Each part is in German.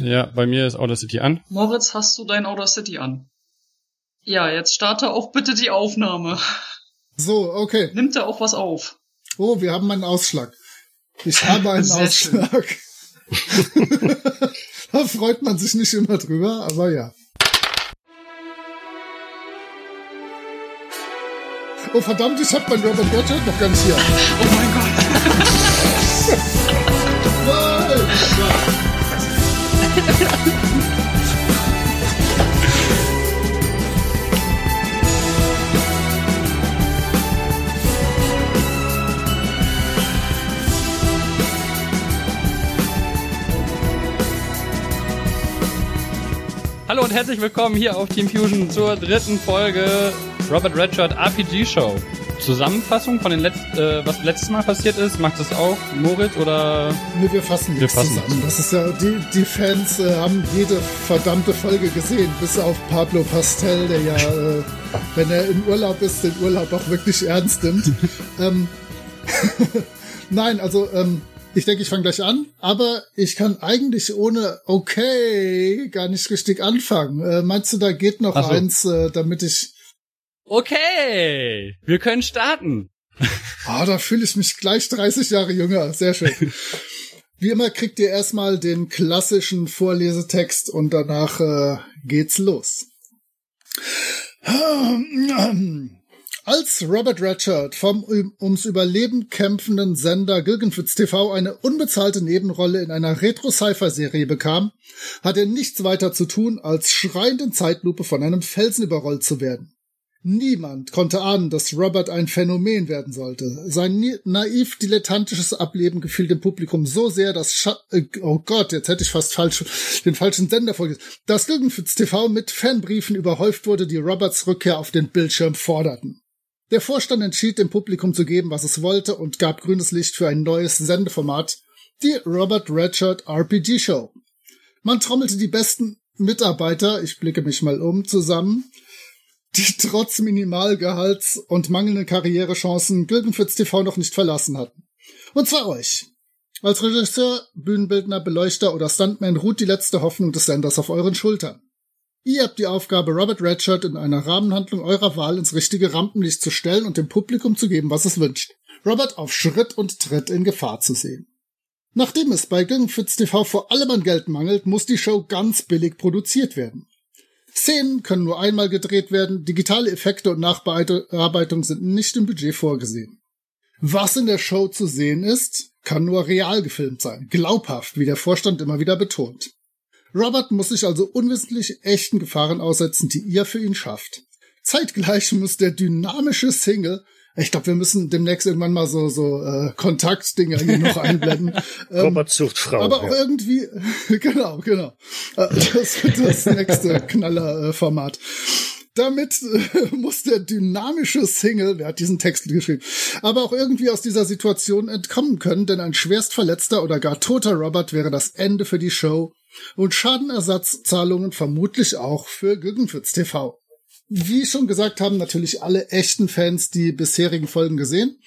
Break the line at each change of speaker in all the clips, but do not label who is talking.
Ja, bei mir ist Audacity an.
Moritz, hast du dein Audacity an? Ja, jetzt starte auch bitte die Aufnahme.
So, okay.
Nimmt er auch was auf?
Oh, wir haben einen Ausschlag. Ich habe einen
Sehr
Ausschlag. da freut man sich nicht immer drüber, aber ja. Oh verdammt, ich hab meinen Robert Redford noch ganz hier.
Oh mein Gott.
Hallo und herzlich willkommen hier auf Team Fusion zur dritten Folge Robert Redshirt RPG Show. Zusammenfassung von den Letz äh, was letztes Mal passiert ist, macht es auch Moritz oder
Nee, wir fassen
Wir
nichts
fassen
zusammen. Das ist ja, die, die Fans äh, haben jede verdammte Folge gesehen, bis auf Pablo Pastel, der ja, äh, wenn er im Urlaub ist, den Urlaub auch wirklich ernst nimmt. ähm, Nein, also ähm, ich denke, ich fange gleich an, aber ich kann eigentlich ohne okay gar nicht richtig anfangen. Äh, meinst du, da geht noch
so.
eins, äh, damit ich
Okay, wir können starten.
Ah, da fühle ich mich gleich 30 Jahre jünger. Sehr schön. Wie immer kriegt ihr erstmal den klassischen Vorlesetext und danach äh, geht's los. Als Robert Redford vom ums Überleben kämpfenden Sender Gilgenfitz TV eine unbezahlte Nebenrolle in einer Retro-Sci-Fi-Serie bekam, hat er nichts weiter zu tun, als schreiend in Zeitlupe von einem Felsen überrollt zu werden. Niemand konnte ahnen, dass Robert ein Phänomen werden sollte. Sein naiv dilettantisches Ableben gefiel dem Publikum so sehr, dass Scha äh, oh Gott, jetzt hätte ich fast falsch den falschen Sender vorgelesen, dass Gilgenfitz TV mit Fanbriefen überhäuft wurde, die Roberts Rückkehr auf den Bildschirm forderten. Der Vorstand entschied, dem Publikum zu geben, was es wollte und gab grünes Licht für ein neues Sendeformat, die Robert Redshirt RPG Show. Man trommelte die besten Mitarbeiter, ich blicke mich mal um, zusammen, die trotz Minimalgehalts und mangelnden Karrierechancen Gilgenfitz TV noch nicht verlassen hatten. Und zwar euch. Als Regisseur, Bühnenbildner, Beleuchter oder Stuntman ruht die letzte Hoffnung des Senders auf euren Schultern. Ihr habt die Aufgabe, Robert Redshirt in einer Rahmenhandlung eurer Wahl ins richtige Rampenlicht zu stellen und dem Publikum zu geben, was es wünscht. Robert auf Schritt und Tritt in Gefahr zu sehen. Nachdem es bei Gilgenfitz TV vor allem an Geld mangelt, muss die Show ganz billig produziert werden. Szenen können nur einmal gedreht werden, digitale Effekte und Nachbearbeitung sind nicht im Budget vorgesehen. Was in der Show zu sehen ist, kann nur real gefilmt sein, glaubhaft, wie der Vorstand immer wieder betont. Robert muss sich also unwissentlich echten Gefahren aussetzen, die ihr für ihn schafft. Zeitgleich muss der dynamische Single, ich glaube, wir müssen demnächst irgendwann mal so so äh, Kontaktdinger hier noch einblenden. Ähm,
Robert sucht Frau.
aber auch
ja.
irgendwie, genau, genau. Äh, Das wird das nächste Knallerformat. Damit äh, muss der dynamische Single, wer hat diesen Text geschrieben, aber auch irgendwie aus dieser Situation entkommen können, denn ein schwerst verletzter oder gar toter Robert wäre das Ende für die Show und Schadenersatzzahlungen vermutlich auch für Guggenfitz TV. Wie schon gesagt haben natürlich alle echten Fans die bisherigen Folgen gesehen.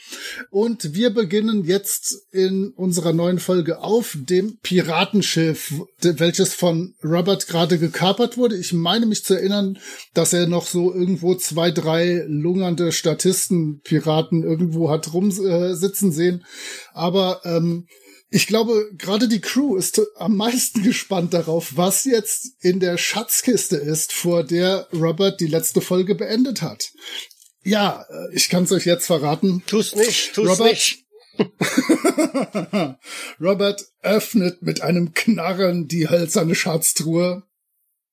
Und wir beginnen jetzt in unserer neuen Folge auf dem Piratenschiff, welches von Robert gerade gekapert wurde. Ich meine mich zu erinnern, dass er noch so irgendwo zwei, drei lungernde Statisten, Piraten irgendwo hat rumsitzen sehen. Aber ähm, ich glaube, gerade die Crew ist am meisten gespannt darauf, was jetzt in der Schatzkiste ist, vor der Robert die letzte Folge beendet hat. Ja, äh, ich kann es euch jetzt verraten.
Tu's nicht, tu's
Robert-
nicht.
Robert öffnet mit einem Knarren die hölzerne Schatztruhe.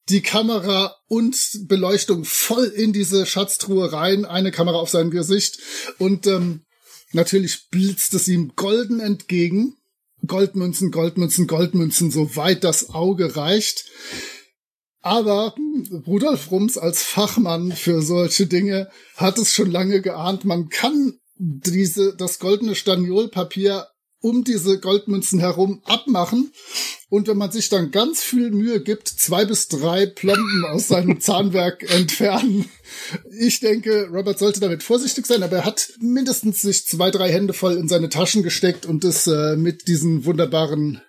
Die Kamera und Beleuchtung voll in diese Schatztruhe rein, eine Kamera auf sein Gesicht und ähm, natürlich blitzt es ihm golden entgegen. Goldmünzen, Goldmünzen, Goldmünzen, soweit das Auge reicht. Aber Rudolf Rums als Fachmann für solche Dinge hat es schon lange geahnt. Man kann diese, das goldene Staniolpapier um diese Goldmünzen herum abmachen. Und wenn man sich dann ganz viel Mühe gibt, zwei bis drei Plomben aus seinem Zahnwerk entfernen. Ich denke, Robert sollte damit vorsichtig sein, aber er hat mindestens sich zwei, drei Hände voll in seine Taschen gesteckt und es äh, mit diesen wunderbaren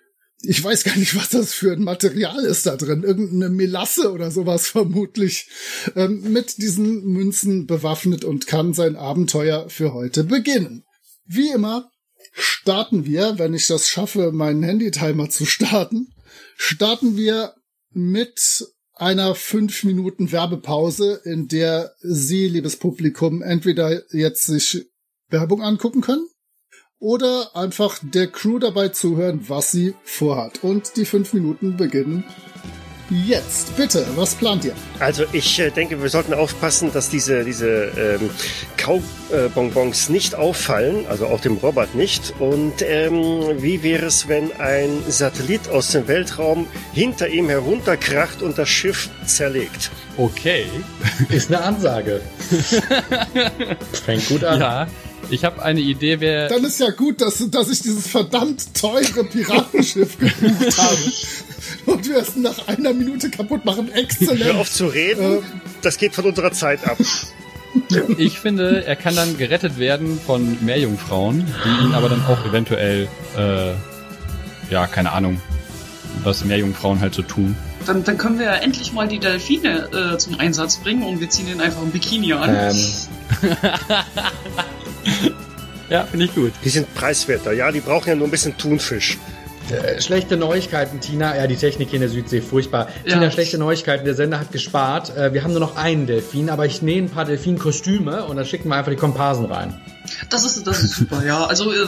ich weiß gar nicht, was das für ein Material ist da drin. Irgendeine Melasse oder sowas vermutlich. Ähm, mit diesen Münzen bewaffnet und kann sein Abenteuer für heute beginnen. Wie immer starten wir, wenn ich das schaffe, meinen Handy-Timer zu starten, starten wir mit einer fünf Minuten Werbepause, in der Sie, liebes Publikum, entweder jetzt sich Werbung angucken können oder einfach der Crew dabei zuhören, was sie vorhat. Und die fünf Minuten beginnen jetzt. Bitte, was plant ihr?
Also ich äh, denke, wir sollten aufpassen, dass diese, diese ähm, Kaubonbons nicht auffallen, also auch dem Robert nicht. Und ähm, wie wäre es, wenn ein Satellit aus dem Weltraum hinter ihm herunterkracht und das Schiff zerlegt?
Okay.
Ist eine Ansage. Fängt gut an.
Ja. Ich habe eine Idee, wer.
Dann ist ja gut, dass, dass ich dieses verdammt teure Piratenschiff gebucht habe. Und wir es nach einer Minute kaputt machen. Exzellent.
Hör auf zu reden. Äh, das geht von unserer Zeit ab.
Ich finde, er kann dann gerettet werden von Meerjungfrauen, die ihn aber dann auch eventuell, äh, ja, keine Ahnung, was Meerjungfrauen halt so tun.
Dann, dann können wir ja endlich mal die Delfine äh, zum Einsatz bringen und wir ziehen ihnen einfach ein Bikini an. Ähm.
ja, finde ich gut.
Die sind preiswerter, ja, die brauchen ja nur ein bisschen Thunfisch.
Äh, schlechte Neuigkeiten, Tina. Ja, die Technik hier in der Südsee, furchtbar. Ja. Tina, schlechte Neuigkeiten. Der Sender hat gespart. Äh, wir haben nur noch einen Delfin, aber ich nähe ein paar Delfin-Kostüme und dann schicken wir einfach die Komparsen rein.
Das ist, das ist super, ja. Also äh,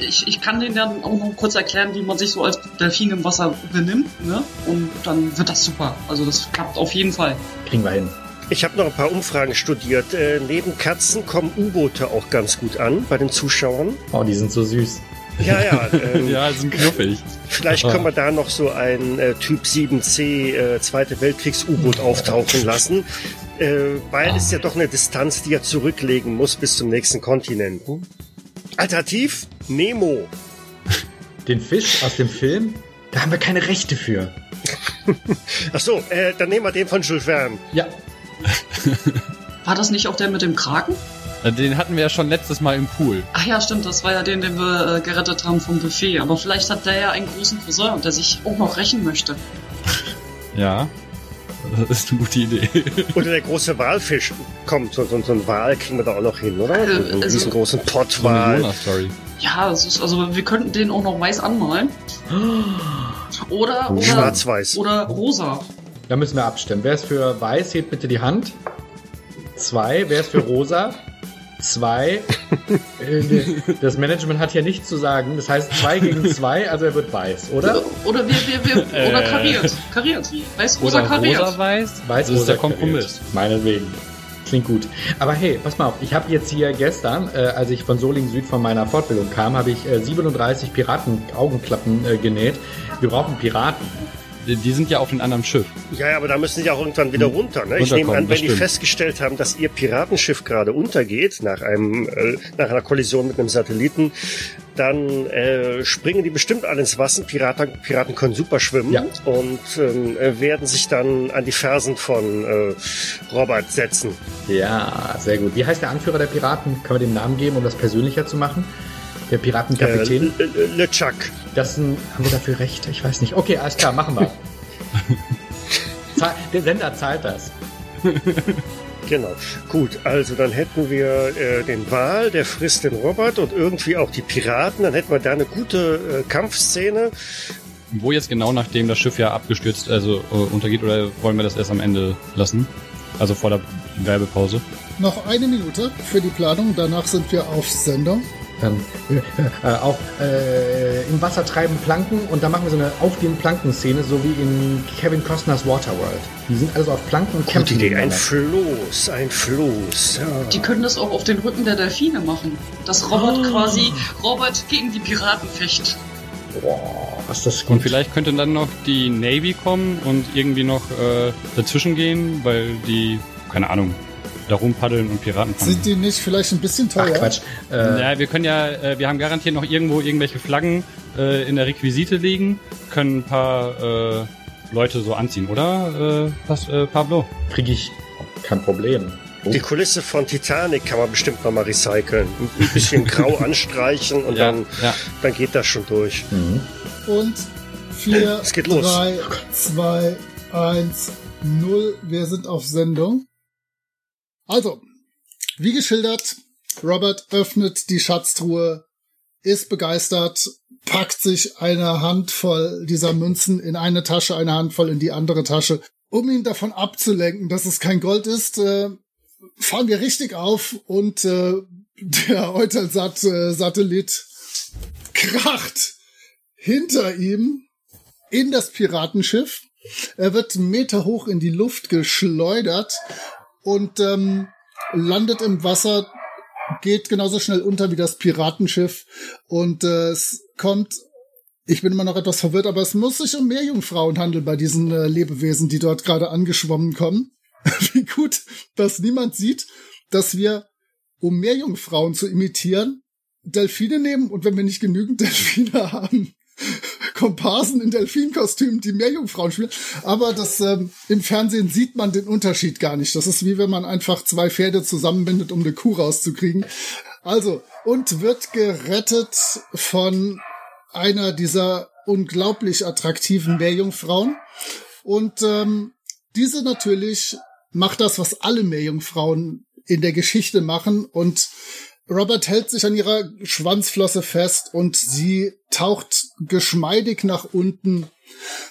ich, ich kann denen dann auch noch kurz erklären, wie man sich so als Delfin im Wasser benimmt, ne? Und dann wird das super. Also das klappt auf jeden Fall.
Kriegen wir hin.
Ich habe noch ein paar Umfragen studiert. Äh, neben Katzen kommen U-Boote auch ganz gut an bei den Zuschauern.
Oh, die sind so süß.
Ja, ja.
Ähm, ja, sind knuffig.
Vielleicht können wir da noch so ein äh, Typ 7C äh, Zweite Weltkriegs-U-Boot auftauchen lassen. Äh, weil es ja doch eine Distanz, die er zurücklegen muss bis zum nächsten Kontinent. Alternativ Nemo.
Den Fisch aus dem Film? Da haben wir keine Rechte für.
Ach so, äh, dann nehmen wir den von Jules Verne.
Ja.
War das nicht auch der mit dem Kraken?
Äh, den hatten wir ja schon letztes Mal im Pool.
Ach ja, stimmt, das war ja den, den wir äh, gerettet haben vom Buffet. Aber vielleicht hat der ja einen großen Cousin und der sich auch noch rächen möchte.
Ja, das ist eine gute Idee.
Oder der große Walfisch. Komm, so, so, so ein Wal kriegen wir da auch noch hin, oder? Äh, so einen also, riesengroßen Pottwal.
So ja, ist, also wir könnten den auch noch weiß anmalen. Oder, oder
Schwarz-Weiß.
Oder rosa.
Da müssen wir abstimmen. Wer ist für weiß, hebt bitte die Hand. Zwei. Wer ist für rosa? zwei. Äh, das Management hat hier nichts zu sagen. Das heißt zwei gegen zwei, also er wird weiß, oder?
Oder, wir, wir, wir, oder äh. kariert. Kariert. Weiß, rosa,
oder
kariert.
Rosa, weiß. Weiß, das ist der Kompromiss.
Kariert. Meinetwegen. Klingt gut. Aber hey, pass mal auf, ich habe jetzt hier gestern, äh, als ich von Solingen Süd von meiner Fortbildung kam, habe ich äh, 37 Piraten-Augenklappen äh, genäht. Wir brauchen Piraten
die sind ja auf einem anderen Schiff.
Ja, aber da müssen sie auch irgendwann wieder hm. runter. Ne? Ich nehme an, wenn die festgestellt haben, dass ihr Piratenschiff gerade untergeht nach einem äh, nach einer Kollision mit einem Satelliten, dann äh, springen die bestimmt alle ins Wasser. Piraten, Piraten können super schwimmen ja. und ähm, äh, werden sich dann an die Fersen von äh, Robert setzen.
Ja, sehr gut. Wie heißt der Anführer der Piraten? Können wir dem Namen geben, um das persönlicher zu machen? Der Piratenkapitän?
Äh, Le Chuck.
Das ein, haben wir dafür recht? Ich weiß nicht. Okay, alles klar, machen wir. der Sender zahlt das.
Genau. Gut, also dann hätten wir äh, den Wal, der frisst den Robert und irgendwie auch die Piraten. Dann hätten wir da eine gute äh, Kampfszene.
Wo jetzt genau nachdem das Schiff ja abgestürzt, also äh, untergeht, oder wollen wir das erst am Ende lassen? Also vor der Werbepause?
Noch eine Minute für die Planung, danach sind wir auf Sendung
ähm, äh, auch äh, im Wasser treiben Planken und da machen wir so eine auf den Planken-Szene, so wie in Kevin Costners Waterworld. Die sind also auf Planken und kämpfen.
Idee, ein Floß, ein Floß. Ja.
Die können das auch auf den Rücken der Delfine machen. Dass Robert oh. quasi Robert gegen die Piraten fecht.
Boah, was das gut. Und vielleicht könnte dann noch die Navy kommen und irgendwie noch äh, dazwischen gehen, weil die, keine Ahnung, da rumpaddeln und Piraten fangen.
Sind die nicht vielleicht ein bisschen teuer?
Ach, Quatsch. Äh, ja, wir können ja, äh, wir haben garantiert noch irgendwo irgendwelche Flaggen äh, in der Requisite liegen, können ein paar äh, Leute so anziehen, oder, äh, was, äh, Pablo?
Krieg ich kein Problem.
Die Kulisse von Titanic kann man bestimmt noch mal recyceln. Ein bisschen grau anstreichen und ja, dann, ja. dann geht das schon durch. Mhm.
Und 4, 3, 2, 1, 0. Wir sind auf Sendung. Also, wie geschildert, Robert öffnet die Schatztruhe, ist begeistert, packt sich eine Handvoll dieser Münzen in eine Tasche, eine Handvoll in die andere Tasche. Um ihn davon abzulenken, dass es kein Gold ist, äh, fahren wir richtig auf und äh, der Eutelsat-Satellit kracht hinter ihm in das Piratenschiff. Er wird Meter hoch in die Luft geschleudert und ähm, landet im Wasser, geht genauso schnell unter wie das Piratenschiff und äh, es kommt ich bin immer noch etwas verwirrt, aber es muss sich um Meerjungfrauen handeln bei diesen äh, Lebewesen, die dort gerade angeschwommen kommen. Wie gut, dass niemand sieht, dass wir, um Meerjungfrauen zu imitieren, Delfine nehmen und wenn wir nicht genügend Delfine haben, Komparsen in Delfinkostümen, die Meerjungfrauen spielen. Aber das ähm, im Fernsehen sieht man den Unterschied gar nicht. Das ist wie wenn man einfach zwei Pferde zusammenbindet, um eine Kuh rauszukriegen. Also, und wird gerettet von einer dieser unglaublich attraktiven Meerjungfrauen. Und ähm, diese natürlich macht das, was alle Meerjungfrauen in der Geschichte machen und Robert hält sich an ihrer Schwanzflosse fest und sie taucht geschmeidig nach unten.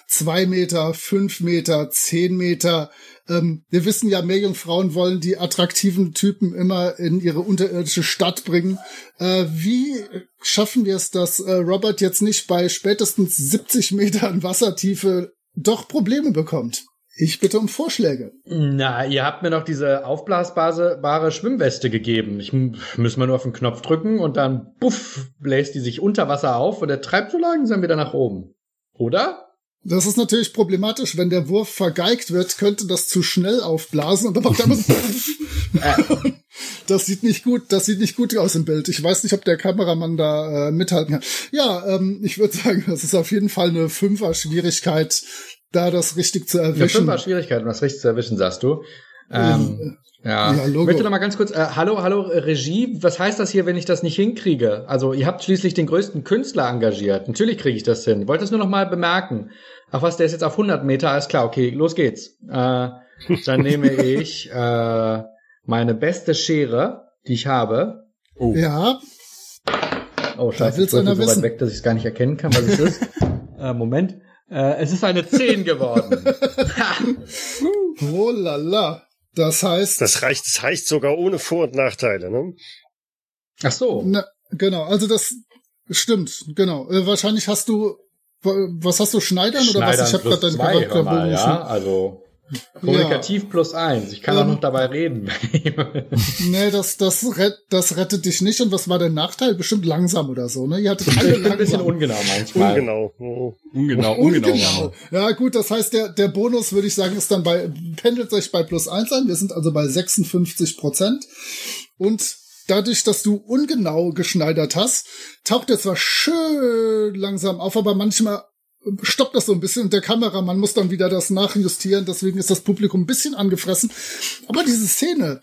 Zwei Meter, fünf Meter, zehn Meter. Ähm, wir wissen ja, Meerjungfrauen wollen die attraktiven Typen immer in ihre unterirdische Stadt bringen. Äh, wie schaffen wir es, dass äh, Robert jetzt nicht bei spätestens 70 Metern Wassertiefe doch Probleme bekommt? Ich bitte um Vorschläge.
Na, ihr habt mir noch diese aufblasbare Schwimmweste gegeben. Ich muss mal nur auf den Knopf drücken und dann puff, bläst die sich unter Wasser auf und er treibt so langsam wieder nach oben. Oder?
Das ist natürlich problematisch. Wenn der Wurf vergeigt wird, könnte das zu schnell aufblasen und dann macht er immer so Das sieht nicht gut, das sieht nicht gut aus im Bild. Ich weiß nicht, ob der Kameramann da äh, mithalten kann. Ja, ähm, ich würde sagen, das ist auf jeden Fall eine Fünfer-Schwierigkeit, da das richtig zu erwischen. Eine
Fünfer-Schwierigkeit, um das richtig zu erwischen, sagst du. Ähm, ja, ja Logo. Ich möchte noch mal ganz kurz, äh, hallo, hallo Regie, was heißt das hier, wenn ich das nicht hinkriege? Also ihr habt schließlich den größten Künstler engagiert. Natürlich kriege ich das hin. Ich wollte das nur noch mal bemerken. Ach was, der ist jetzt auf 100 Meter, alles klar, okay, los geht's. Äh, dann nehme ich äh, meine beste Schere, die ich habe.
Oh. Ja.
Oh, scheiße, ich bin so weit weg, dass ich es gar nicht erkennen kann, was es ist. äh, Moment. Äh, es ist eine 10 geworden.
oh la la. Das heißt.
Das reicht, das heißt sogar ohne Vor- und Nachteile, ne?
Ach so.
Na, genau, also das stimmt, genau. Äh, wahrscheinlich hast du, was hast du, Schneidern,
Schneidern
oder was?
Ich habe gerade deinen Charakter Ja, also Kommunikativ ja. plus eins. Ich kann ähm, auch noch dabei reden.
nee, das, das, rett, das rettet dich nicht. Und was war der Nachteil? Bestimmt langsam oder so, ne? Ihr hattet alle
ein bisschen ungenau manchmal.
Ungenau.
Ungenau, ungenau. ungenau.
Ja, gut, das heißt, der, der Bonus, würde ich sagen, ist dann bei, pendelt euch bei plus eins an. Wir sind also bei 56 Prozent. Und dadurch, dass du ungenau geschneidert hast, taucht er zwar schön langsam auf, aber manchmal stoppt das so ein bisschen und der Kameramann muss dann wieder das nachjustieren, deswegen ist das Publikum ein bisschen angefressen. Aber diese Szene,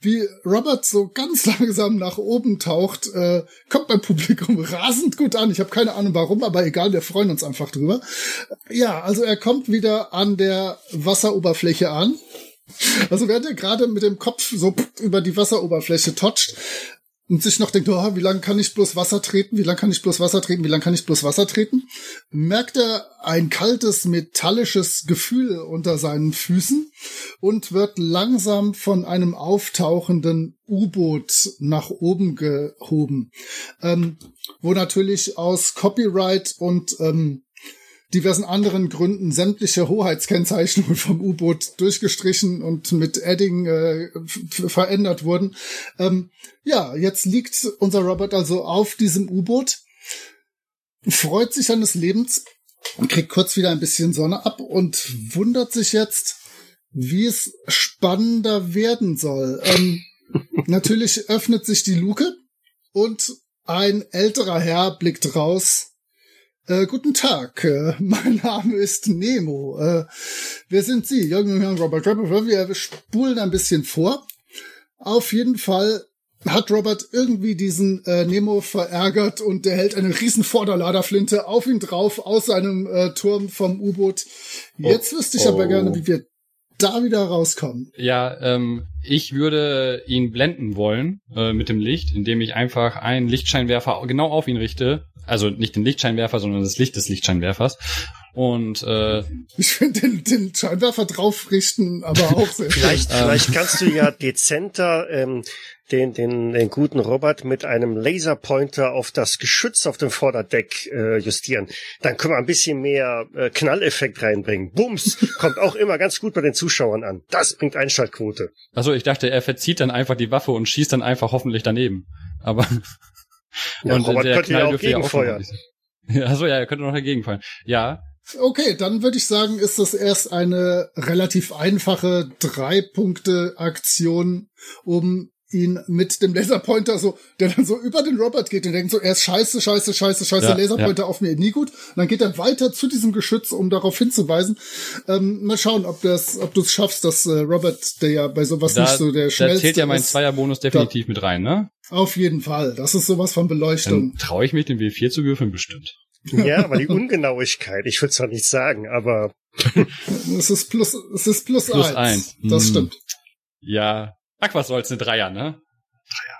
wie Robert so ganz langsam nach oben taucht, äh, kommt beim Publikum rasend gut an. Ich habe keine Ahnung warum, aber egal, wir freuen uns einfach drüber. Ja, also er kommt wieder an der Wasseroberfläche an. Also während er gerade mit dem Kopf so über die Wasseroberfläche toucht, und sich noch denkt, oh, wie lange kann ich bloß Wasser treten, wie lange kann ich bloß Wasser treten, wie lange kann ich bloß Wasser treten, merkt er ein kaltes, metallisches Gefühl unter seinen Füßen und wird langsam von einem auftauchenden U-Boot nach oben gehoben, ähm, wo natürlich aus Copyright und ähm, diversen anderen Gründen sämtliche Hoheitskennzeichnungen vom U-Boot durchgestrichen und mit Edding äh, verändert wurden. Ähm, ja, jetzt liegt unser Robert also auf diesem U-Boot, freut sich seines Lebens und kriegt kurz wieder ein bisschen Sonne ab und wundert sich jetzt, wie es spannender werden soll. Ähm, natürlich öffnet sich die Luke und ein älterer Herr blickt raus äh, guten Tag, äh, mein Name ist Nemo. Äh, wer sind Sie? Jürgen Herrn Robert Trapper. Wir spulen ein bisschen vor. Auf jeden Fall hat Robert irgendwie diesen äh, Nemo verärgert und der hält eine riesen Vorderladerflinte auf ihn drauf aus seinem äh, Turm vom U-Boot. Jetzt oh, wüsste ich oh. aber gerne, wie wir da wieder rauskommen.
Ja, ähm, ich würde ihn blenden wollen äh, mit dem Licht, indem ich einfach einen Lichtscheinwerfer genau auf ihn richte. Also nicht den Lichtscheinwerfer, sondern das Licht des Lichtscheinwerfers. Und äh,
ich finde den, den Scheinwerfer draufrichten, aber auch sehr
vielleicht, vielleicht kannst du ja dezenter ähm, den, den, den guten Robert mit einem Laserpointer auf das Geschütz auf dem Vorderdeck äh, justieren. Dann können wir ein bisschen mehr äh, Knalleffekt reinbringen. Bums! Kommt auch immer ganz gut bei den Zuschauern an. Das bringt Einschaltquote.
Also ich dachte, er verzieht dann einfach die Waffe und schießt dann einfach hoffentlich daneben. Aber
ja, und Robert der könnte Knall ja auch gegenfeuern.
Ja, also ja, er könnte noch dagegen fallen. Ja,
Okay, dann würde ich sagen, ist das erst eine relativ einfache Drei-Punkte-Aktion, um ihn mit dem Laserpointer so, der dann so über den Robert geht und denkt so, er ist scheiße, scheiße, scheiße, scheiße, ja, Laserpointer ja. auf mir, nie gut. Und dann geht er weiter zu diesem Geschütz, um darauf hinzuweisen. Ähm, mal schauen, ob das, ob du es schaffst, dass äh, Robert, der ja bei sowas da, nicht so der schnellste Da
zählt ja mein Zweierbonus definitiv da, mit rein, ne?
Auf jeden Fall. Das ist sowas von Beleuchtung.
Dann traue ich mich, den W4 zu würfeln, bestimmt.
Ja, aber die Ungenauigkeit, ich würde es zwar nicht sagen, aber.
es ist plus, es ist plus, plus eins. eins. Das hm. stimmt.
Ja, Ach, was soll's, eine Dreier, ne? Dreier.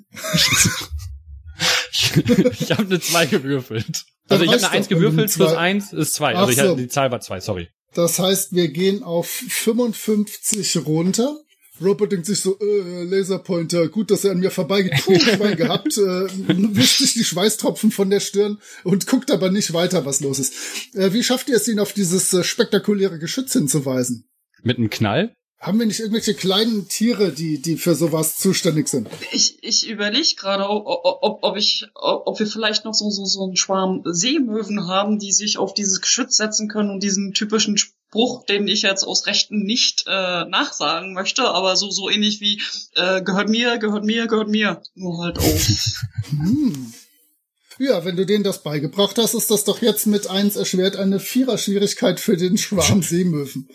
ich habe eine zwei gewürfelt. Also ich habe eine eins gewürfelt, plus eins ist zwei. Also ich so. die Zahl war zwei, sorry.
Das heißt, wir gehen auf 55 runter. Robert denkt sich so, äh, Laserpointer, gut, dass er an mir vorbeigeht. Puh, Schwein gehabt, äh, wischt sich die Schweißtropfen von der Stirn und guckt aber nicht weiter, was los ist. Äh, wie schafft ihr es, ihn auf dieses äh, spektakuläre Geschütz hinzuweisen?
Mit einem Knall?
Haben wir nicht irgendwelche kleinen Tiere, die, die für sowas zuständig sind?
Ich, ich überlege gerade, ob, ob, ob, ich, ob wir vielleicht noch so, so, so einen Schwarm Seemöwen haben, die sich auf dieses Geschütz setzen können und diesen typischen Spruch, den ich jetzt aus Rechten nicht äh, nachsagen möchte, aber so, so ähnlich wie äh, gehört mir, gehört mir, gehört mir. Nur halt auf. hm.
Ja, wenn du denen das beigebracht hast, ist das doch jetzt mit eins erschwert eine Vierer-Schwierigkeit für den Schwarm Seemöwen.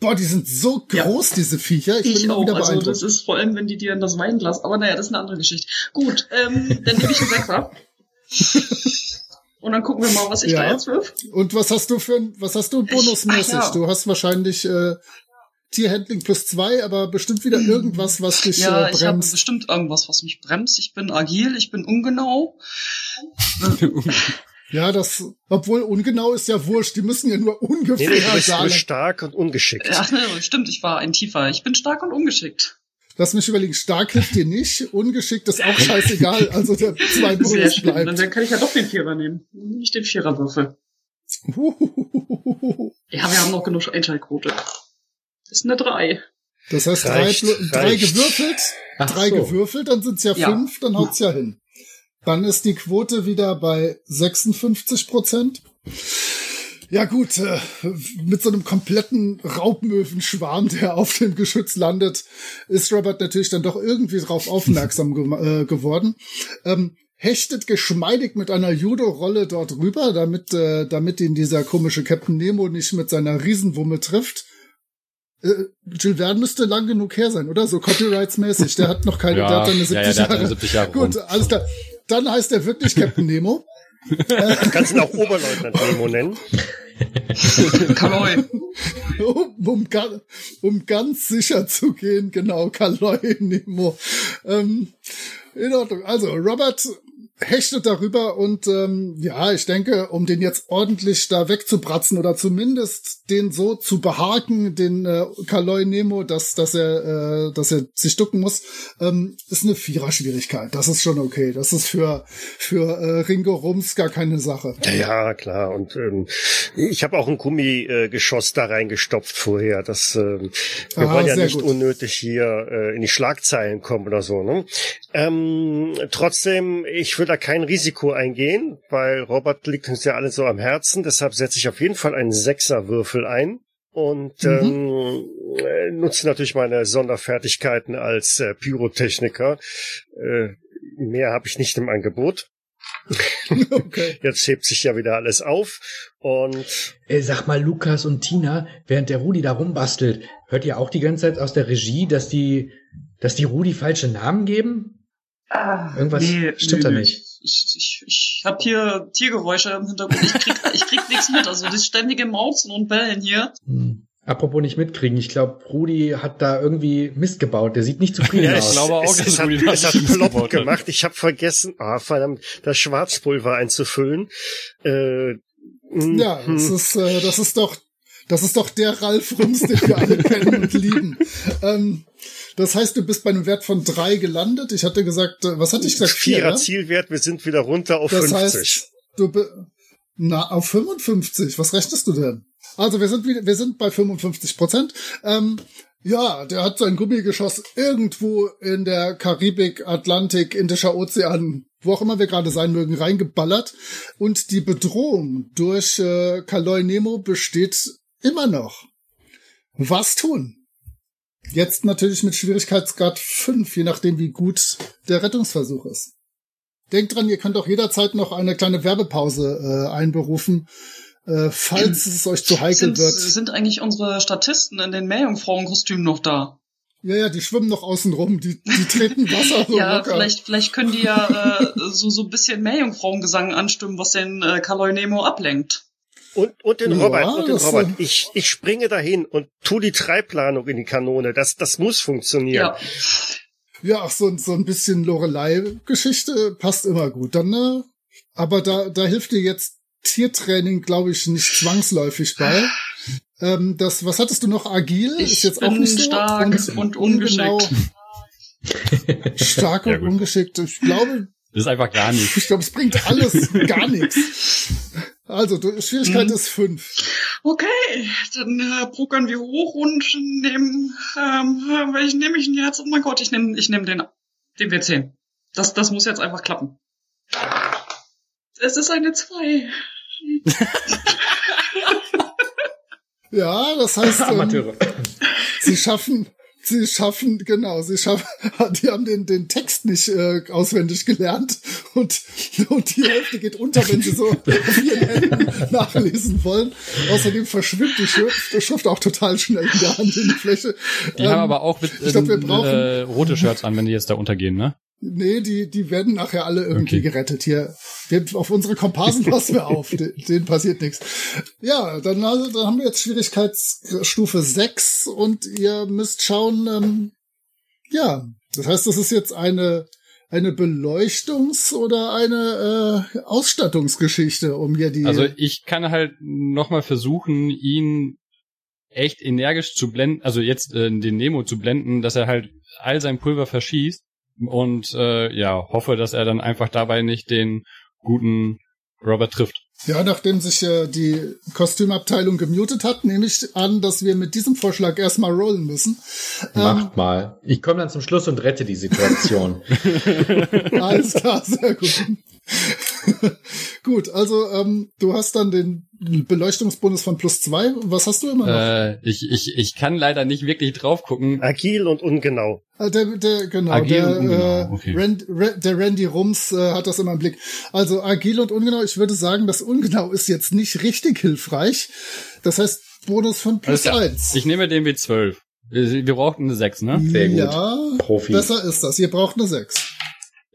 Boah, die sind so groß, ja. diese Viecher.
Ich, ich bin auch. Wieder also das ist vor allem, wenn die dir in das Weinglas. Aber naja, das ist eine andere Geschichte. Gut, ähm, dann nehme ich einen Sechser. Und dann gucken wir mal, was ich ja. da jetzt wirf.
Und was hast du für was hast du bonusmäßig? Ja. Du hast wahrscheinlich äh, Tierhandling plus zwei, aber bestimmt wieder irgendwas, was dich ja, äh, bremst. Ja, ich habe
bestimmt irgendwas, was mich bremst. Ich bin agil, ich bin ungenau.
Ja, das, obwohl ungenau ist ja wurscht, die müssen ja nur ungefähr nee, nee, du bist
sagen. stark und ungeschickt.
Ja, stimmt, ich war ein tiefer. Ich bin stark und ungeschickt.
Lass mich überlegen, stark hilft dir nicht, ungeschickt ist auch scheißegal, also der zwei Bonus bleibt.
Dann kann ich ja doch den Vierer nehmen, nicht den Viererwürfel. ja, wir haben noch genug Einschaltquote. Das ist eine drei.
Das heißt, reicht, drei, drei gewürfelt, Ach drei so. gewürfelt, dann sind's ja, ja. fünf, dann haut's ja hin. Dann ist die Quote wieder bei 56 Prozent. Ja gut, äh, mit so einem kompletten Raubmöwenschwarm, der auf dem Geschütz landet, ist Robert natürlich dann doch irgendwie darauf aufmerksam ge äh, geworden. Ähm, hechtet geschmeidig mit einer Judo-Rolle dort rüber, damit, äh, damit ihn dieser komische Captain Nemo nicht mit seiner Riesenwumme trifft. Äh, Jill Verne müsste lang genug her sein, oder? So copyrights-mäßig. Der hat noch keine, ja, der hat seine 70 ja, ja, Jahre. 70 Jahre. Gut, alles klar dann heißt er wirklich Captain Nemo.
Kannst ihn auch Oberleutnant Nemo nennen.
Kaloi.
Um, um, um, ganz sicher zu gehen, genau, Kaloi Nemo. Ähm, in Ordnung. Also, Robert hechtet darüber und ähm, ja, ich denke, um den jetzt ordentlich da wegzubratzen oder zumindest den so zu behaken, den äh, Kaloi Nemo, dass, dass er, äh, dass er sich ducken muss, ähm, ist eine Vierer-Schwierigkeit. Das ist schon okay. Das ist für für äh, Ringo Rums gar keine Sache.
Ja, ja klar. Und ähm, ich habe auch ein Gummigeschoss da reingestopft vorher. Das äh, wir ah, wollen ja nicht gut. unnötig hier äh, in die Schlagzeilen kommen oder so. Ne? Ähm, trotzdem, ich würde da kein Risiko eingehen, weil Robert liegt uns ja alle so am Herzen. Deshalb setze ich auf jeden Fall einen Sechserwürfel ein und mhm. ähm, äh, nutze natürlich meine Sonderfertigkeiten als äh, Pyrotechniker. Äh, mehr habe ich nicht im Angebot. Okay. Jetzt hebt sich ja wieder alles auf und.
Äh, sag mal, Lukas und Tina, während der Rudi da rumbastelt, hört ihr auch die ganze Zeit aus der Regie, dass die, dass die Rudi falsche Namen geben? Ah, Irgendwas nee, stimmt nee, da nicht.
Ich, ich, ich habe hier Tiergeräusche im Hintergrund. Ich krieg, ich krieg nichts mit. Also das ständige Mauzen und Bellen hier.
Hm. Apropos nicht mitkriegen, ich glaube, Rudi hat da irgendwie Mist gebaut. Der sieht nicht zufrieden ja, aus.
Ich glaube auch, es, dass es Rudi hat, es hat Plop gemacht. Ich habe vergessen, ah, verdammt, das Schwarzpulver einzufüllen. Äh,
hm, ja, hm. das ist, äh, das ist doch, das ist doch der Ralf Rums, den wir alle kennen und lieben. Ähm, das heißt, du bist bei einem Wert von drei gelandet. Ich hatte gesagt, äh, was hatte ich gesagt?
Vierer Vier, ne? Zielwert, wir sind wieder runter auf das 50. Heißt,
du na, auf 55. Was rechnest du denn? Also wir sind wieder, wir sind bei 55 Prozent. Ähm, ja, der hat sein Gummigeschoss irgendwo in der Karibik, Atlantik, Indischer Ozean, wo auch immer wir gerade sein mögen, reingeballert. Und die Bedrohung durch äh, Kaloi Nemo besteht immer noch. Was tun? Jetzt natürlich mit Schwierigkeitsgrad 5, je nachdem wie gut der Rettungsversuch ist. Denkt dran, ihr könnt auch jederzeit noch eine kleine Werbepause äh, einberufen äh, falls es euch zu heikel
sind,
wird.
Sind eigentlich unsere Statisten in den Meerjungfrauenkostümen noch da?
Ja, ja, die schwimmen noch außen rum, die, die treten Wasser so
Ja, locker. vielleicht, vielleicht können die ja äh, so, so ein bisschen Meerjungfrauengesang anstimmen, was den äh, Kaloi Nemo ablenkt.
Und, und den ja, Robert, und den Robert. Ich, ich springe dahin und tu die Treibplanung in die Kanone. Das, das muss funktionieren.
Ja. Ja, ach, so, so ein bisschen Lorelei-Geschichte passt immer gut. Dann, ne? Aber da, da hilft dir jetzt Tiertraining, glaube ich, nicht zwangsläufig bei. Ähm, das, was hattest du noch? Agil
ich ist jetzt auch nicht so. stark und, und ungeschickt.
stark und ungeschickt. Ich glaube.
Das ist einfach gar nichts.
Ich glaube, es bringt alles gar nichts. Also, Schwierigkeit mhm. ist fünf.
Okay, dann äh, pokern wir hoch und nehmen, ähm, welchen nehme ich denn jetzt? Oh mein Gott, ich nehme ich nehm den, den W10. Das, das muss jetzt einfach klappen. Es ist eine zwei.
ja, das heißt, ähm, sie schaffen, sie schaffen, genau, sie schaffen, die haben den, den Text nicht äh, auswendig gelernt und, und die Hälfte geht unter, wenn sie so auf ihren Händen nachlesen wollen. Außerdem verschwimmt die Schrift, die Schrift auch total schnell in der Hand in die Fläche.
Die ähm, haben aber auch mit, ich glaub, wir brauchen, äh, rote Shirts an, wenn die jetzt da untergehen, ne?
Nee, die, die werden nachher alle irgendwie okay. gerettet. Hier, wir, auf unsere Komparsen passen wir auf. denen passiert nichts. Ja, dann, also, dann haben wir jetzt Schwierigkeitsstufe 6 und ihr müsst schauen, ähm, ja, das heißt, das ist jetzt eine, eine Beleuchtungs- oder eine äh, Ausstattungsgeschichte, um hier die.
Also ich kann halt nochmal versuchen, ihn echt energisch zu blenden, also jetzt äh, den Nemo zu blenden, dass er halt all sein Pulver verschießt und äh, ja, hoffe, dass er dann einfach dabei nicht den guten Robert trifft.
Ja, nachdem sich äh, die Kostümabteilung gemutet hat, nehme ich an, dass wir mit diesem Vorschlag erstmal rollen müssen.
Macht ähm, mal. Ich komme dann zum Schluss und rette die Situation.
Alles klar, sehr gut. Gut, also ähm, du hast dann den Beleuchtungsbonus von plus zwei. Was hast du immer noch?
Äh, ich, ich, ich kann leider nicht wirklich drauf gucken.
Agil und ungenau.
Äh, der, der, genau, agil der, und ungenau. Äh, okay. Rand, der Randy Rums äh, hat das immer im Blick. Also agil und ungenau, ich würde sagen, das ungenau ist jetzt nicht richtig hilfreich. Das heißt, Bonus von plus eins.
Ich nehme den W12. Wir, wir brauchen eine 6, ne?
Sehr gut. Ja, Profi. besser ist das. Ihr braucht eine 6.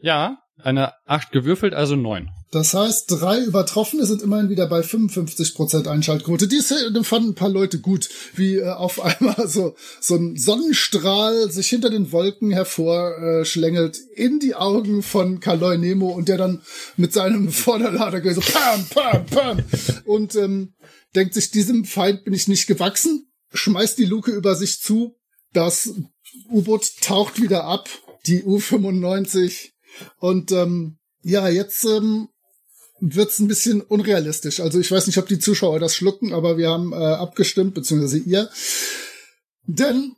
Ja, eine 8 gewürfelt, also 9.
Das heißt, drei Übertroffene sind immerhin wieder bei 55% Einschaltquote. Die fanden ein paar Leute gut, wie äh, auf einmal so, so ein Sonnenstrahl sich hinter den Wolken hervorschlängelt in die Augen von Kaloi Nemo und der dann mit seinem Vorderlader so pam, pam, pam und ähm, denkt sich, diesem Feind bin ich nicht gewachsen, schmeißt die Luke über sich zu, das U-Boot taucht wieder ab, die U-95 und ähm, ja, jetzt ähm, wird's ein bisschen unrealistisch. Also ich weiß nicht, ob die Zuschauer das schlucken, aber wir haben äh, abgestimmt, beziehungsweise ihr. Denn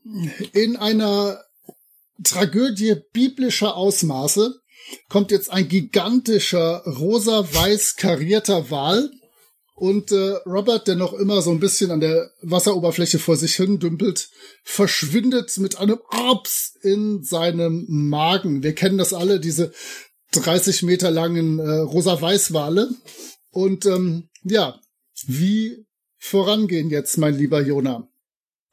in einer Tragödie biblischer Ausmaße kommt jetzt ein gigantischer rosa-weiß karierter Wal und äh, Robert, der noch immer so ein bisschen an der Wasseroberfläche vor sich hin dümpelt, verschwindet mit einem Ops in seinem Magen. Wir kennen das alle, diese 30 Meter langen äh, rosa-weiß-Wale. Und ähm, ja, wie vorangehen jetzt, mein lieber Jona?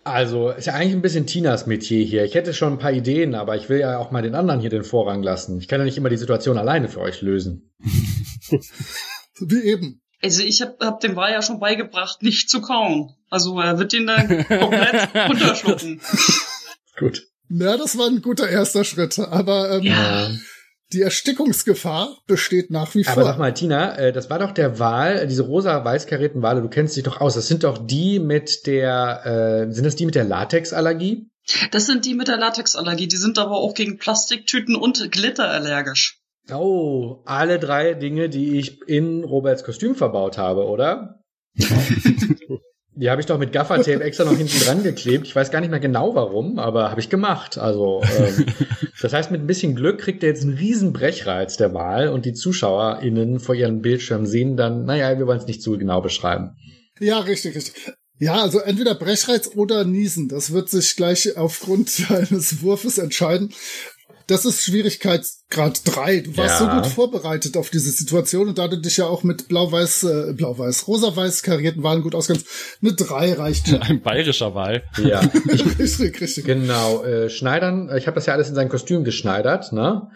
Also, ist ja eigentlich ein bisschen Tinas Metier hier. Ich hätte schon ein paar Ideen, aber ich will ja auch mal den anderen hier den Vorrang lassen. Ich kann ja nicht immer die Situation alleine für euch lösen.
Wie eben.
Also ich habe hab dem Wal ja schon beigebracht, nicht zu kauen. Also er wird den dann komplett runterschlucken.
Gut.
Na, das war ein guter erster Schritt. Aber ähm,
Ja.
die Erstickungsgefahr besteht nach wie vor.
Aber sag mal, Tina, äh, das war doch der Wal, diese rosa-weiß karierten Wale, du kennst dich doch aus. Das sind doch die mit der, äh, sind das die mit der Latexallergie?
Das sind die mit der Latexallergie. Die sind aber auch gegen Plastiktüten und Glitter allergisch.
Oh, alle drei Dinge, die ich in Roberts Kostüm verbaut habe, oder? Die habe ich doch mit Gaffertape extra noch hinten dran geklebt. Ich weiß gar nicht mehr genau warum, aber habe ich gemacht. Also ähm, das heißt, mit ein bisschen Glück kriegt er jetzt einen riesen Brechreiz der Wahl und die ZuschauerInnen vor ihren Bildschirmen sehen dann, naja, wir wollen es nicht zu genau beschreiben.
Ja, richtig, richtig. Ja, also entweder Brechreiz oder Niesen. Das wird sich gleich aufgrund eines Wurfes entscheiden. Das ist Schwierigkeitsgrad 3. Du warst
Ja.
so gut vorbereitet auf diese Situation und da du dich ja auch mit blau-weiß, äh, blau-weiß, rosa-weiß karierten Wahlen gut auskennst, eine 3 reicht schon.
Ein bayerischer Wal.
Ja,
richtig, richtig.
genau. Äh, Schneidern, äh, ich habe das ja alles in sein Kostüm geschneidert, ne?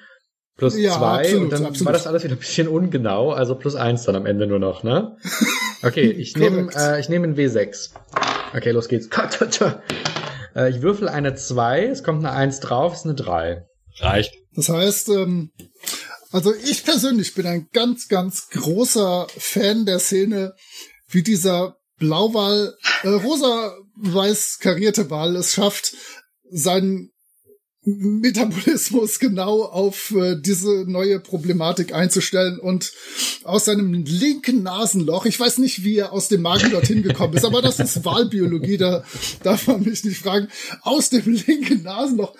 Plus
Ja,
zwei
absolut,
und dann
absolut.
war das alles wieder ein bisschen ungenau, also plus eins dann am Ende nur noch, ne? Okay, ich nehme äh, ich nehme einen W6. Okay, los geht's. Äh, ich würfel eine 2, es kommt eine 1 drauf, ist eine 3.
Reicht.
Das heißt, ähm, also ich persönlich bin ein ganz, ganz großer Fan der Szene, wie dieser Blauwal, äh, rosa-weiß karierte Wal es schafft, seinen Metabolismus genau auf äh, diese neue Problematik einzustellen und aus seinem linken Nasenloch, ich weiß nicht, wie er aus dem Magen dorthin gekommen ist, aber das ist Wahlbiologie, da darf man mich nicht fragen, aus dem linken Nasenloch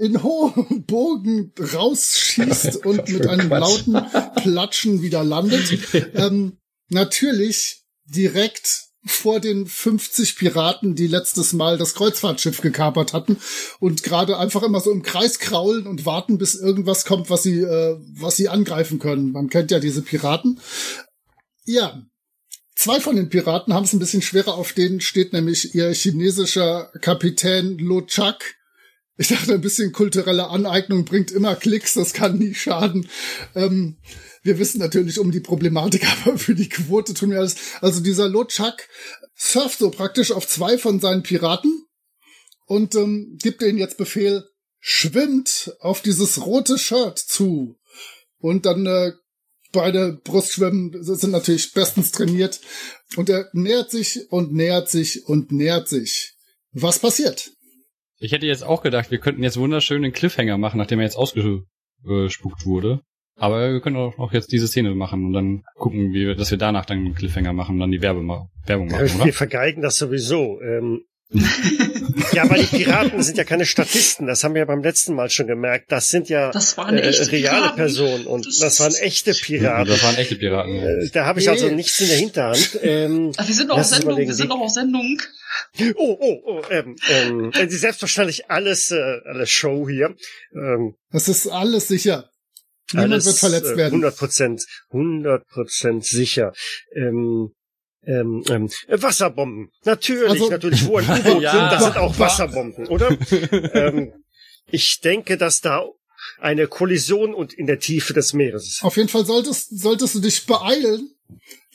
in hohem Bogen rausschießt und mit einem
Quatsch.
lauten Platschen wieder landet. Ähm, natürlich direkt vor den 50 Piraten, die letztes Mal das Kreuzfahrtschiff gekapert hatten und gerade einfach immer so im Kreis kraulen und warten, bis irgendwas kommt, was sie, äh, was sie angreifen können. Man kennt ja diese Piraten. Ja, zwei von den Piraten haben es ein bisschen schwerer. Auf denen steht nämlich ihr chinesischer Kapitän Lo Chak. Ich dachte, ein bisschen kulturelle Aneignung bringt immer Klicks, das kann nie schaden. Ähm, wir wissen natürlich um die Problematik, aber für die Quote tun wir alles. Also dieser Lochak surft so praktisch auf zwei von seinen Piraten und ähm, gibt denen jetzt Befehl, schwimmt auf dieses rote Shirt zu. Und dann äh, beide Brustschwimmen sind natürlich bestens trainiert. Und er nähert sich und nähert sich und nähert sich. Was passiert?
Ich hätte jetzt auch gedacht, wir könnten jetzt wunderschön den Cliffhanger machen, nachdem er jetzt ausgespuckt wurde. Aber wir können auch noch jetzt diese Szene machen und dann gucken, wie wir, dass wir danach dann einen Cliffhanger machen und dann die Werbe Werbung machen,
Wir
oder?
vergeigen das sowieso. Ähm, ja, aber die Piraten sind ja keine Statisten. Das haben wir ja beim letzten Mal schon gemerkt. Das sind ja
Das waren
äh,
echte
reale
Piraten.
Personen und
Das-
das, waren echte Piraten.
Das waren echte Piraten.
Äh, Da habe ich also nichts in der Hinterhand. Ähm,
Ach, wir sind doch auf Sendung,
überlegen,
wir sind doch auf Sendung.
oh, oh, oh, ähm, ähm, äh, selbstverständlich alles, äh, alles Show hier. Ähm,
Das ist alles sicher. Niemand
alles,
wird verletzt
äh,
werden.
100 Prozent, 100 Prozent sicher. Ähm, ähm, ähm, äh, Wasserbomben. Natürlich,
Also-
natürlich. Wo ein U-Boot
Ja.
sind, das sind auch
Wa-
Wasserbomben, oder? ähm, ich denke, dass da eine Kollision und in der Tiefe des Meeres ist.
Auf jeden Fall solltest, solltest du dich beeilen.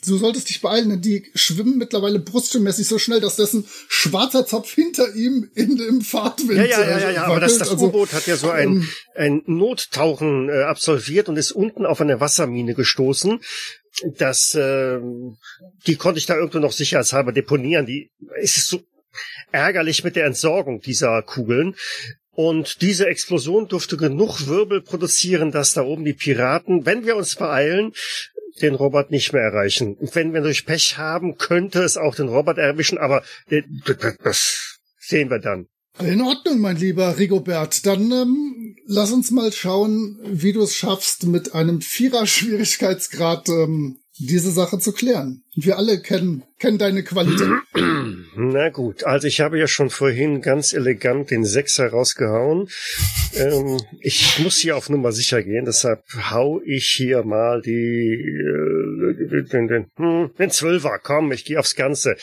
Du solltest dich beeilen, denn die schwimmen mittlerweile brustschwimmmäßig so schnell, dass dessen schwarzer Zopf hinter ihm in dem Fahrtwind
Ja, ja, ja, ja, ja, aber das, das
Also,
U-Boot hat ja so ein,
ähm,
ein Nottauchen äh, absolviert und ist unten auf eine Wassermine gestoßen. Das, äh, die konnte ich da irgendwo noch sicherheitshalber deponieren. Die es ist so ärgerlich mit der Entsorgung dieser Kugeln. Und diese Explosion durfte genug Wirbel produzieren, dass da oben die Piraten, wenn wir uns beeilen, den Robert nicht mehr erreichen. Wenn wir durch Pech haben, könnte es auch den Robert erwischen, aber äh, das sehen wir dann.
In Ordnung, mein lieber Rigobert. Dann ähm, lass uns mal schauen, wie du es schaffst, mit einem Vierer-Schwierigkeitsgrad ähm, diese Sache zu klären. Wir alle kennen, kennen deine Qualität.
Na gut, also ich habe ja schon vorhin ganz elegant den Sechser rausgehauen. Ähm, ich muss hier auf Nummer sicher gehen, deshalb hau ich hier mal die den, den, hm, den Zwölfer, komm, ich gehe aufs Ganze.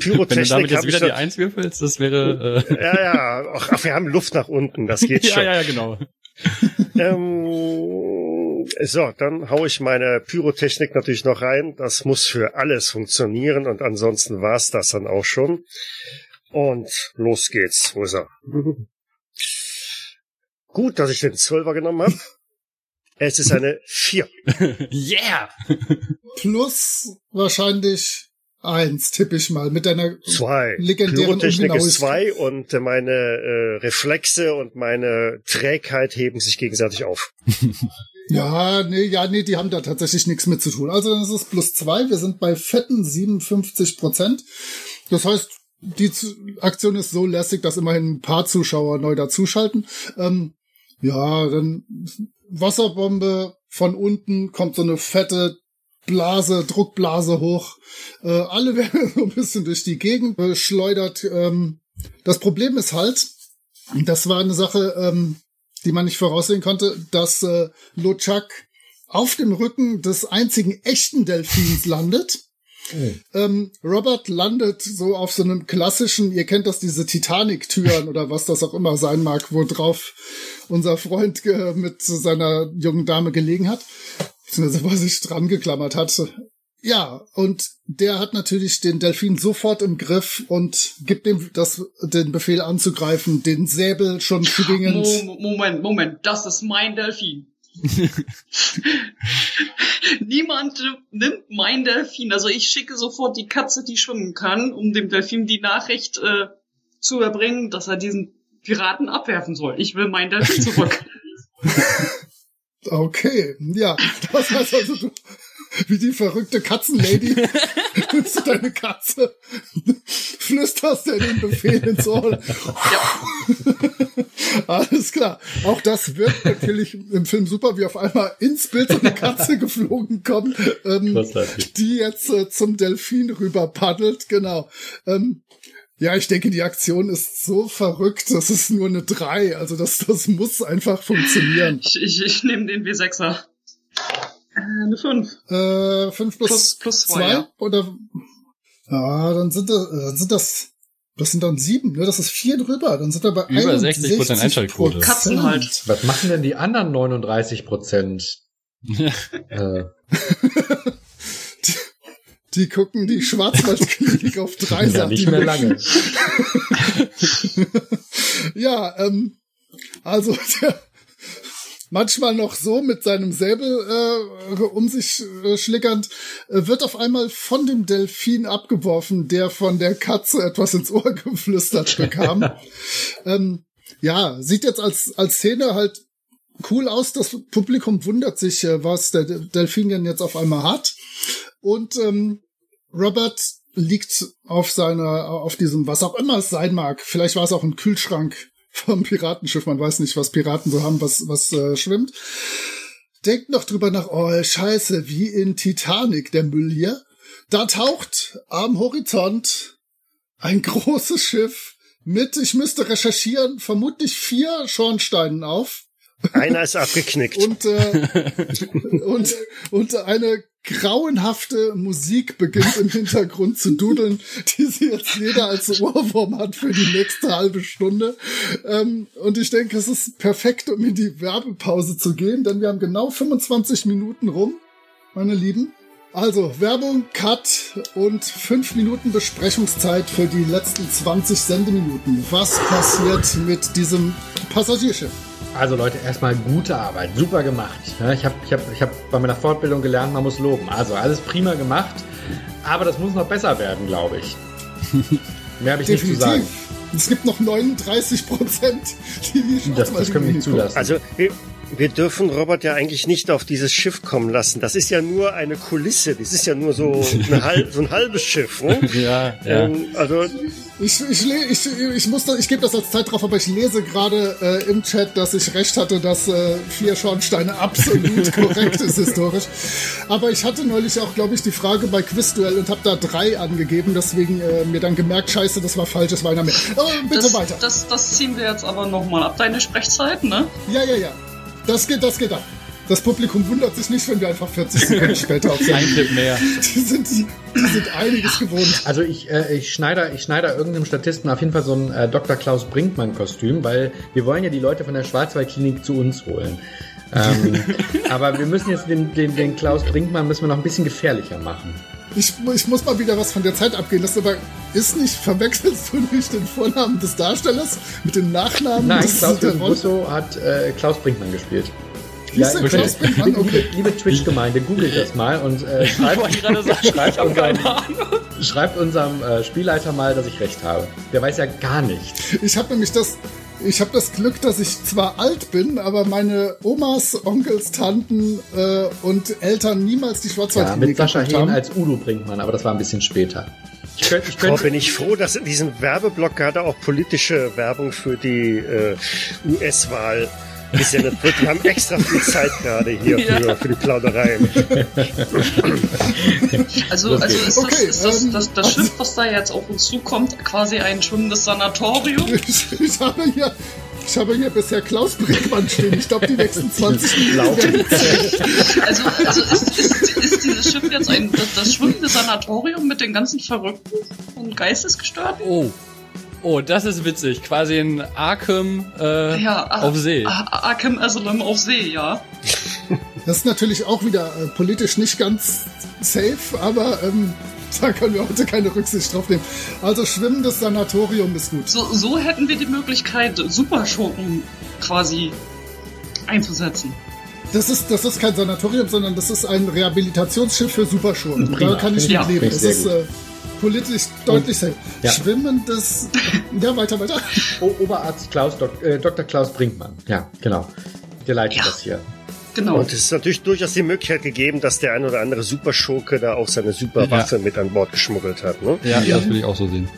Pyrotechnik Wenn du damit jetzt wieder die Eins würfelst, das wäre...
Äh ja, ja, ach, ach, wir haben Luft nach unten, das geht schon.
ja, ja, genau.
ähm, so, dann hau ich meine Pyrotechnik natürlich noch rein. Das muss für alles funktionieren und ansonsten war's das dann auch schon. Und los geht's. Wo ist er? Gut, dass ich den Zwölfer genommen habe. Es ist eine 4.
yeah!
Plus wahrscheinlich eins, tippe ich mal, mit deiner
zwei.
legendären
Pyrotechnik ist zwei und meine äh, Reflexe und meine Trägheit heben sich gegenseitig auf.
ja, nee, ja, nee, die haben da tatsächlich nichts mit zu tun. Also dann ist es plus zwei. Wir sind bei fetten 57 Prozent. Das heißt, die Aktion ist so lässig, dass immerhin ein paar Zuschauer neu dazuschalten. Ähm, ja, dann Wasserbombe von unten kommt so eine fette Blase, Druckblase hoch. Äh, alle werden so ein bisschen durch die Gegend geschleudert. Ähm, das Problem ist halt, das war eine Sache, ähm, die man nicht voraussehen konnte, dass äh, Lochak auf dem Rücken des einzigen echten Delfins landet. Oh. Ähm, Robert landet so auf so einem klassischen, ihr kennt das, diese Titanic-Türen oder was das auch immer sein mag, wo drauf unser Freund mit seiner jungen Dame gelegen hat, beziehungsweise wo er sich dran geklammert hat. Ja, und der hat natürlich den Delfin sofort im Griff und gibt dem das, den Befehl anzugreifen, den Säbel schon schwingend.
Moment, Moment, das ist mein Delfin. Niemand nimmt mein Delfin. Also ich schicke sofort die Katze, die schwimmen kann, um dem Delfin die Nachricht äh, zu erbringen, dass er diesen Piraten abwerfen soll. Ich will mein Delfin zurück.
okay, ja. Das heißt also, du, wie die verrückte Katzenlady, nimmst du deine Katze, flüsterst dir den Befehl ins Ohr. Ja. Alles klar. Auch das wird natürlich im Film super, wie auf einmal ins Bild so eine Katze geflogen kommt, ähm, die jetzt äh, zum Delfin rüber paddelt. Genau. Ähm, ja, ich denke, die Aktion ist so verrückt, das ist nur eine 3. Also das, das muss einfach funktionieren.
Ich, ich, ich nehme den W6er. Eine 5.
Äh, 5 plus, plus, plus 2, ja. oder? Ja, dann sind das, dann äh, sind das, das sind dann 7, ne? Das ist 4 drüber. Dann sind wir bei
Über 60 Prozent Einschaltquote.
Katzen halt.
Was machen denn die anderen 39 Prozent?
äh. die, die gucken die Schwarzwaldklinik auf drei
Ja, nicht mehr lange.
ja, ähm, also der, manchmal noch so mit seinem Säbel äh, um sich äh, schlickernd, äh, wird auf einmal von dem Delfin abgeworfen, der von der Katze etwas ins Ohr geflüstert bekam. ähm, ja, sieht jetzt als, als Szene halt cool aus. Das Publikum wundert sich, äh, was der Delfin denn jetzt auf einmal hat. Und ähm, Robert liegt auf seiner, auf diesem, was auch immer es sein mag. Vielleicht war es auch ein Kühlschrank vom Piratenschiff. Man weiß nicht, was Piraten so haben, was, was äh, schwimmt. Denkt noch drüber nach, oh, scheiße, wie in Titanic, der Müll hier. Da taucht am Horizont ein großes Schiff mit, ich müsste recherchieren, vermutlich vier Schornsteinen auf.
Einer ist abgeknickt.
und, äh, und, und eine grauenhafte Musik beginnt im Hintergrund zu dudeln, die sie jetzt jeder als Ohrwurm hat für die nächste halbe Stunde. Ähm, und ich denke, es ist perfekt, um in die Werbepause zu gehen, denn wir haben genau 25 Minuten rum, meine Lieben. Also Werbung, Cut und 5 Minuten Besprechungszeit für die letzten 20 Sendeminuten. Was passiert mit diesem Passagierschiff?
Also Leute, erstmal gute Arbeit, super gemacht. Ich habe ich hab, ich hab bei meiner Fortbildung gelernt, man muss loben. Also alles prima gemacht, aber das muss noch besser werden, glaube ich. Mehr habe ich Definitiv. nicht zu sagen.
Es gibt noch 39 Prozent, die
wir Das, das können wir nicht zulassen.
Also wir, wir dürfen Robert ja eigentlich nicht auf dieses Schiff kommen lassen. Das ist ja nur eine Kulisse. Das ist ja nur so, eine halb, so ein halbes Schiff. Ne?
Ja, ja. Ähm,
also ich, ich, ich, ich, muss da, ich gebe das als Zeit drauf, aber ich lese gerade äh, im Chat, dass ich recht hatte, dass äh, vier Schornsteine absolut korrekt ist historisch. Aber ich hatte neulich auch, glaube ich, die Frage bei Quizduell und habe da drei angegeben, deswegen äh, mir dann gemerkt, scheiße, das war falsch, es war einer mehr.
Oh, bitte das, weiter. Das, das ziehen wir jetzt aber nochmal ab. Deine Sprechzeit, ne?
Ja, ja, ja. Das geht, das geht ab. das Publikum wundert sich nicht, wenn wir einfach 40 Sekunden später auf
Ein Tipp mehr.
Die sind, die sind einiges gewohnt.
Also ich, äh, ich schneide ich schneide irgendeinem Statisten auf jeden Fall so ein äh, Dr. Klaus Brinkmann-Kostüm, weil wir wollen ja die Leute von der Schwarzwaldklinik zu uns holen. Ähm, aber wir müssen jetzt den, den, den Klaus Brinkmann müssen wir noch ein bisschen gefährlicher machen.
Ich, ich muss mal wieder was von der Zeit abgehen. Das aber ist nicht, verwechselst du nicht den Vornamen des Darstellers mit dem Nachnamen?
Nein,
des
Klaus? Russo hat äh, Klaus Brinkmann gespielt.
Der
ich-
Klaus Brinkmann?
liebe,
Okay.
liebe Twitch-Gemeinde, googelt das mal und äh, schreibt, schreibt, unserem, schreibt unserem äh, Spielleiter mal, dass ich recht habe. Der weiß ja gar nicht.
Ich habe nämlich das, ich habe das Glück, dass ich zwar alt bin, aber meine Omas, Onkels, Tanten äh, und Eltern niemals die
Ja,
Schwarzwaldklinik
mit Sascha Hehn
haben.
als Udo Brinkmann, aber das war ein bisschen später. Ich könnte, ich
Oh,
könnte,
bin ich froh, dass in diesem Werbeblock gerade auch politische Werbung für die äh, US-Wahl gesendet wird. Wir haben extra viel Zeit gerade hier für, für die Plaudereien.
Also,
Das
also ist das,
Okay,
ist das,
ähm,
das, das Schiff, was da jetzt auf uns zukommt, quasi ein schwimmendes Sanatorium?
Ich, ich habe hier, ich habe hier bisher Klaus Brinkmann stehen. Ich glaube, die nächsten 20 Minuten
Also, also ist, ist, ist dieses Schiff jetzt ein das, das schwimmende Sanatorium mit den ganzen Verrückten und Geistesgestörten?
Oh. Oh, das ist witzig. Quasi ein Arkham äh,
Ja,
auf See.
Arkham Asylum auf See, ja.
Das ist natürlich auch wieder äh, politisch nicht ganz safe, aber ähm, da können wir heute keine Rücksicht drauf nehmen. Also schwimmendes Sanatorium ist gut.
So, so hätten wir die Möglichkeit, Superschurken quasi einzusetzen.
Das ist, das ist kein Sanatorium, sondern das ist ein Rehabilitationsschiff für Superschurken.
Prima,
Da kann ich mit
ich-
leben. Das ist äh, politisch deutlich safe.
ja.
Schwimmendes. Ja, weiter, weiter.
O Oberarzt Klaus, Dok äh, Dr. Klaus Brinkmann. Ja, genau. Der leitet
Ja.
das hier.
Genau.
Und es ist natürlich durchaus die Möglichkeit gegeben, dass der ein oder andere Superschurke da auch seine Superwaffe mit an Bord geschmuggelt hat. Ne?
Ja, das will ich auch so sehen.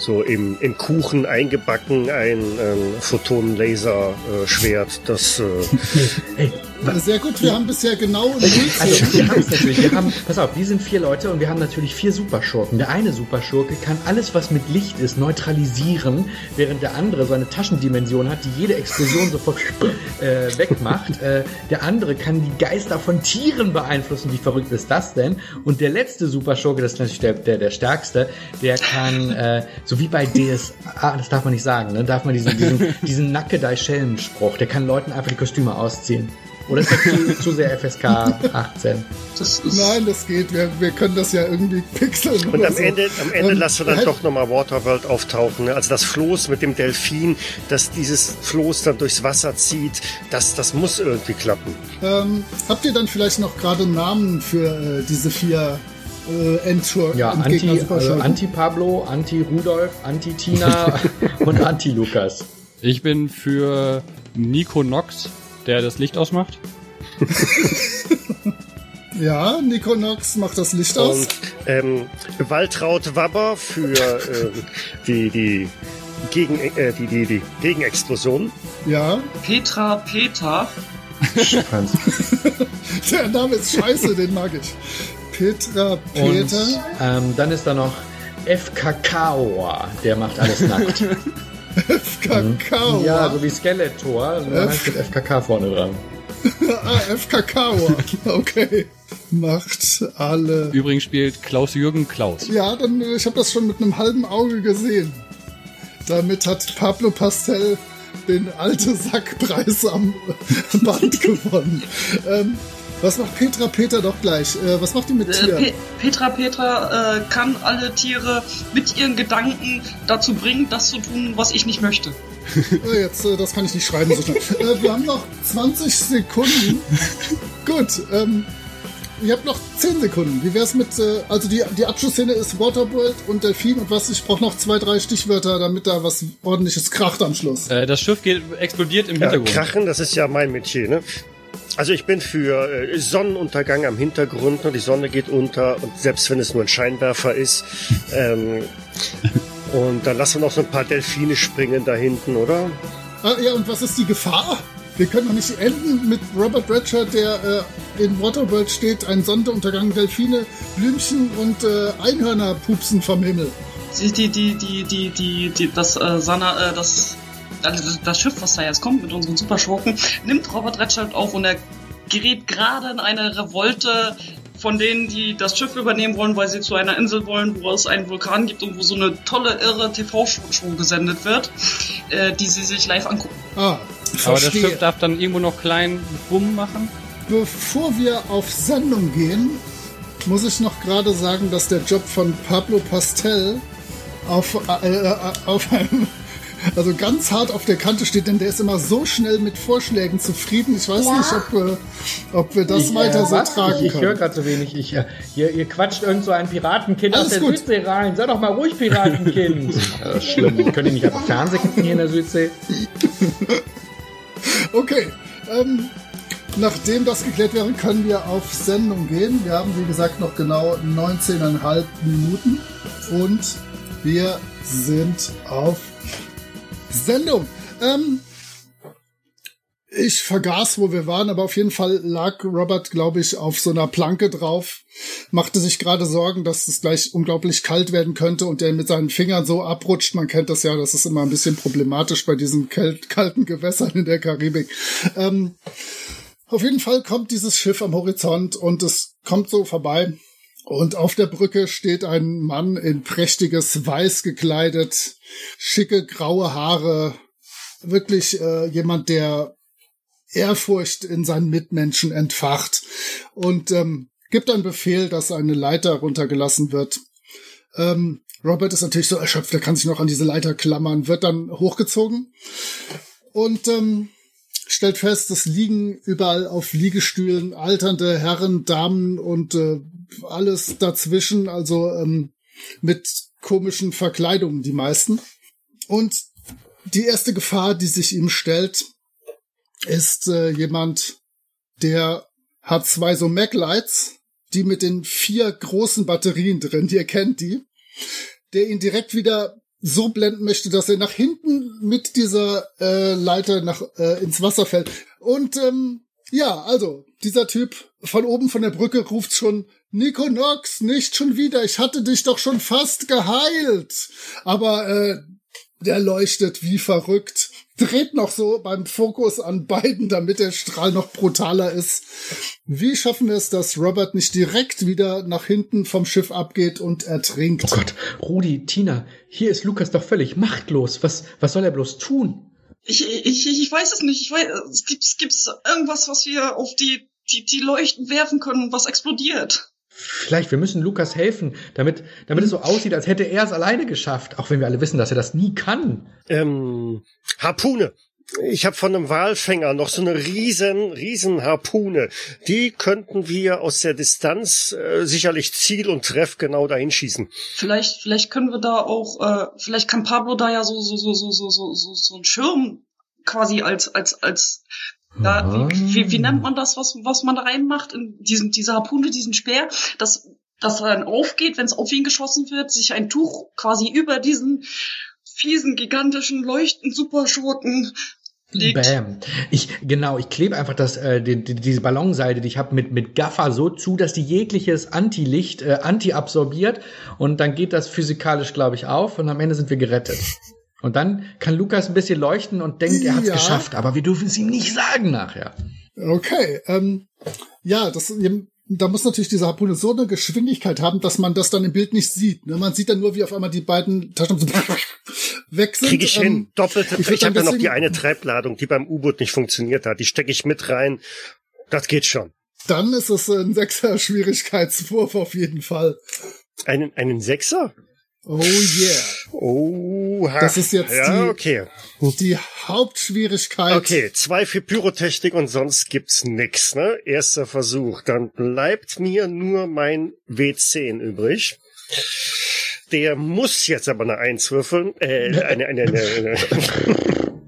So im, im Kuchen eingebacken ein ähm, Photon-Laser-Schwert, das äh,
Hey,
Sehr gut, wir haben bisher genau null
also wir haben es natürlich. Wir haben, pass auf, wir sind vier Leute und wir haben natürlich vier Superschurken. Der eine Superschurke kann alles, was mit Licht ist, neutralisieren, während der andere so eine Taschendimension hat, die jede Explosion sofort äh, wegmacht. Äh, der andere kann die Geister von Tieren beeinflussen. Wie verrückt ist das denn? Und der letzte Superschurke, das ist natürlich der, der, der stärkste, der kann, äh, so wie bei DSA, das darf man nicht sagen, ne? darf man diesen, diesen, diesen Nacke-Dei-Schelm-Spruch, der kann Leuten einfach die Kostüme ausziehen. Oder ist das zu, zu sehr FSK 18?
Das ist,
Nein, das geht. Wir, wir können das ja irgendwie pixeln.
Und am
so.
Ende, am Ende
Ähm,
lassen wir dann
halt-
doch nochmal Waterworld auftauchen. Ne? Also das Floß mit dem Delfin, dass dieses Floß dann durchs Wasser zieht, das, das muss irgendwie klappen.
Ähm, habt ihr dann vielleicht noch gerade Namen für äh, diese vier äh, Endschur
Ja, Anti, also
Superschurken?
Anti-Pablo, Anti-Rudolf, Anti-Tina und Anti-Lukas.
Ich bin für Nico Nox, der das Licht ausmacht.
Ja, Nico Nox macht das Licht aus.
Und ähm, Waltraud Wabber für ähm, die, die, Gegen, äh, die, die, die Gegenexplosion.
Ja,
Petra Peter.
Der Name ist scheiße, den mag ich. Petra
Und
Peter.
ähm, dann ist da noch FKK, der macht alles nackt.
Kakao.
ja, so wie Skeletor, nur
F-
halt mit FKK vorne dran.
ah, FKK. Okay. Macht alle.
Übrigens spielt Klaus-Jürgen Klaus.
Ja, dann, äh, ich habe das schon mit einem halben Auge gesehen. Damit hat Pablo Pastel den alte Sackpreis am Band gewonnen. Ähm, was macht Petra Peter doch gleich? Äh, was macht die mit
Äh,
Tieren?
Pe Petra Petra äh, kann alle Tiere mit ihren Gedanken dazu bringen, das zu tun, was ich nicht möchte.
Äh, jetzt, äh, das kann ich nicht schreiben so schnell. äh, wir haben noch 20 Sekunden. Gut, ähm, ihr habt noch 10 Sekunden. Wie wär's mit, äh, also die, die Abschlussszene ist Waterworld und Delfin und was, ich brauche noch zwei, drei Stichwörter, damit da was ordentliches kracht am Schluss.
Äh, das Schiff geht, explodiert im
Ja,
Hintergrund.
Krachen, das ist ja mein Metier. Ne? Also ich bin für äh, Sonnenuntergang am Hintergrund. Ne? Die Sonne geht unter und selbst wenn es nur ein Scheinwerfer ist. ähm, und dann lassen wir noch so ein paar Delfine springen da hinten, oder?
Ah, ja, und was ist die Gefahr? Wir können doch nicht enden mit Robert Redford, der äh, in Waterworld steht, ein Sonnenuntergang, Delfine, Blümchen und äh, Einhörner pupsen vom Himmel.
Die, die, die, die, die, die, die das, äh, Sana, äh, das, das Schiff, was da jetzt kommt mit unseren Superschurken, nimmt Robert Redford auf und er gerät gerade in eine Revolte von denen, die das Schiff übernehmen wollen, weil sie zu einer Insel wollen, wo es einen Vulkan gibt und wo so eine tolle, irre TV-Show gesendet wird, äh, die sie sich live angucken.
Ah, Aber das Schiff darf dann irgendwo noch klein Bumm machen?
Bevor wir auf Sendung gehen, muss ich noch gerade sagen, dass der Job von Pablo Pastel auf, äh, äh auf einem also ganz hart auf der Kante steht, denn der ist immer so schnell mit Vorschlägen zufrieden. Ich weiß ja. nicht, ob, wir, ob wir das ich, weiter äh, so was? tragen
ich, ich höre gerade so wenig. Ich, äh, ihr, ihr quatscht irgend so ein Piratenkind Alles aus der gut. Südsee rein. Sei doch mal ruhig, Piratenkind. das ist schlimm. Können die nicht einfach Fernsehen gucken hier in der Südsee?
okay. Ähm, nachdem das geklärt wäre, können wir auf Sendung gehen. Wir haben, wie gesagt, noch genau 19,5 Minuten. Und wir sind auf Sendung. Ähm, ich vergaß, wo wir waren, aber auf jeden Fall lag Robert, glaube ich, auf so einer Planke drauf, machte sich gerade Sorgen, dass es gleich unglaublich kalt werden könnte und der mit seinen Fingern so abrutscht. Man kennt das ja, das ist immer ein bisschen problematisch bei diesen kalten Gewässern in der Karibik. Ähm, auf jeden Fall kommt dieses Schiff am Horizont und es kommt so vorbei. Und auf der Brücke steht ein Mann in prächtiges Weiß gekleidet, schicke graue Haare, wirklich äh, jemand, der Ehrfurcht in seinen Mitmenschen entfacht und ähm, gibt einen Befehl, dass eine Leiter runtergelassen wird. Ähm, Robert ist natürlich so erschöpft, er kann sich noch an diese Leiter klammern, wird dann hochgezogen und ähm, stellt fest, es liegen überall auf Liegestühlen alternde Herren, Damen und äh, alles dazwischen, also ähm, mit komischen Verkleidungen die meisten. Und die erste Gefahr, die sich ihm stellt, ist äh, jemand, der hat zwei so Maglights, die mit den vier großen Batterien drin, ihr kennt die, der ihn direkt wieder so blenden möchte, dass er nach hinten mit dieser äh, Leiter nach äh, ins Wasser fällt. Und ähm, ja, also dieser Typ von oben von der Brücke ruft schon Nico Nox, nicht schon wieder. Ich hatte dich doch schon fast geheilt. Aber äh, der leuchtet wie verrückt. Dreht noch so beim Fokus an beiden, damit der Strahl noch brutaler ist. Wie schaffen wir es, dass Robert nicht direkt wieder nach hinten vom Schiff abgeht und ertrinkt?
Oh Gott, Rudi, Tina, hier ist Lukas doch völlig machtlos. Was, was soll er bloß tun?
Ich, ich, ich weiß es nicht. Ich weiß, es gibt, es gibt irgendwas, was wir auf die, die, die Leuchten werfen können, was explodiert.
Vielleicht, wir müssen Lukas helfen, damit, damit es so aussieht, als hätte er es alleine geschafft, auch wenn wir alle wissen, dass er das nie kann.
Ähm, Harpune. Ich habe von einem Walfänger noch so eine riesen, riesen Harpune. Die könnten wir aus der Distanz äh, sicherlich ziel- und treffgenau dahin schießen.
Vielleicht, vielleicht können wir da auch, äh, vielleicht kann Pablo da ja so, so, so, so, so, so, so, so einen Schirm quasi als, als, als da, wie, wie, wie nennt man das, was, was man da reinmacht in diesen, diese Harpune, diesen Speer, dass, dass dann aufgeht, wenn es auf ihn geschossen wird, sich ein Tuch quasi über diesen fiesen, gigantischen, leuchtenden Superschurken legt.
Bam. Ich, genau, ich klebe einfach das, äh, die, die, diese Ballonseite, die ich habe, mit, mit Gaffer so zu, dass die jegliches Antilicht äh, anti-absorbiert und dann geht das physikalisch, glaube ich, auf und am Ende sind wir gerettet. Und dann kann Lukas ein bisschen leuchten und denkt, er hat es ja. geschafft, aber wir dürfen es ihm nicht sagen nachher.
Okay, ähm, ja, das, da muss natürlich diese Harpune so eine Geschwindigkeit haben, dass man das dann im Bild nicht sieht. Ne? Man sieht dann nur, wie auf einmal die beiden Taschen so weg sind.
Krieg ich ähm, hin. Doppelte. Ich, ich habe ja noch die eine Treibladung, die beim U-Boot nicht funktioniert hat. Die stecke ich mit rein. Das geht schon.
Dann ist es ein Sechser-Schwierigkeitswurf auf jeden Fall.
Einen, einen Sechser?
Oh yeah.
Oh,
das ist jetzt
ja,
die,
okay.
die Hauptschwierigkeit.
Okay, zwei für Pyrotechnik und sonst gibt's nix, ne? Erster Versuch. Dann bleibt mir nur mein W10 übrig. Der muss jetzt aber eine Eins würfeln. Äh, eine, eine, eine, eine.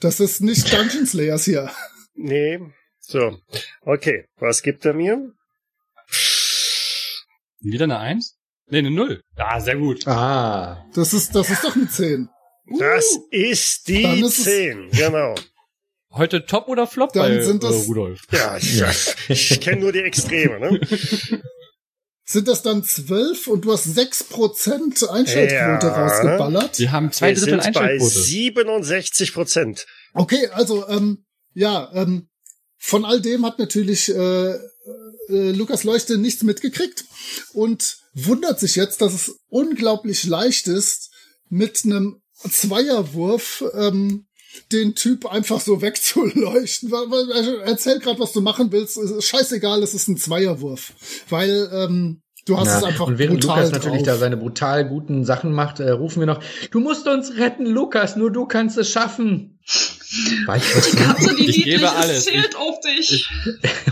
Das ist nicht Dungeon Slayers hier.
Nee. So. Okay, was gibt er mir?
Wieder eine Eins? Nee, eine Null. Ah, sehr gut.
Ah. Das ist, das ist doch eine 10.
Das uh, ist die ist 10, genau.
Heute Top oder Flop
Dann bei sind das,
äh, Rudolf?
Ja, ich, ja. ich kenne nur die Extreme, ne?
Sind das dann 12 und du hast 6% Einschaltquote ja. rausgeballert?
Wir haben zwei Drittel Einschaltquote.
bei 67%.
Okay, also, ähm, ja, ähm, von all dem hat natürlich äh, äh, Lukas Leuchte nichts mitgekriegt und wundert sich jetzt, dass es unglaublich leicht ist, mit einem Zweierwurf ähm, den Typ einfach so wegzuleuchten. Erzähl gerade, was du machen willst. Scheißegal, es ist ein Zweierwurf. Weil ähm, du hast ja, es einfach
Und während Lukas natürlich da seine brutal guten Sachen macht, äh, rufen wir noch, du musst uns retten, Lukas, nur du kannst es schaffen.
Weißt die Katze, die ich gebe alles. zählt auf dich.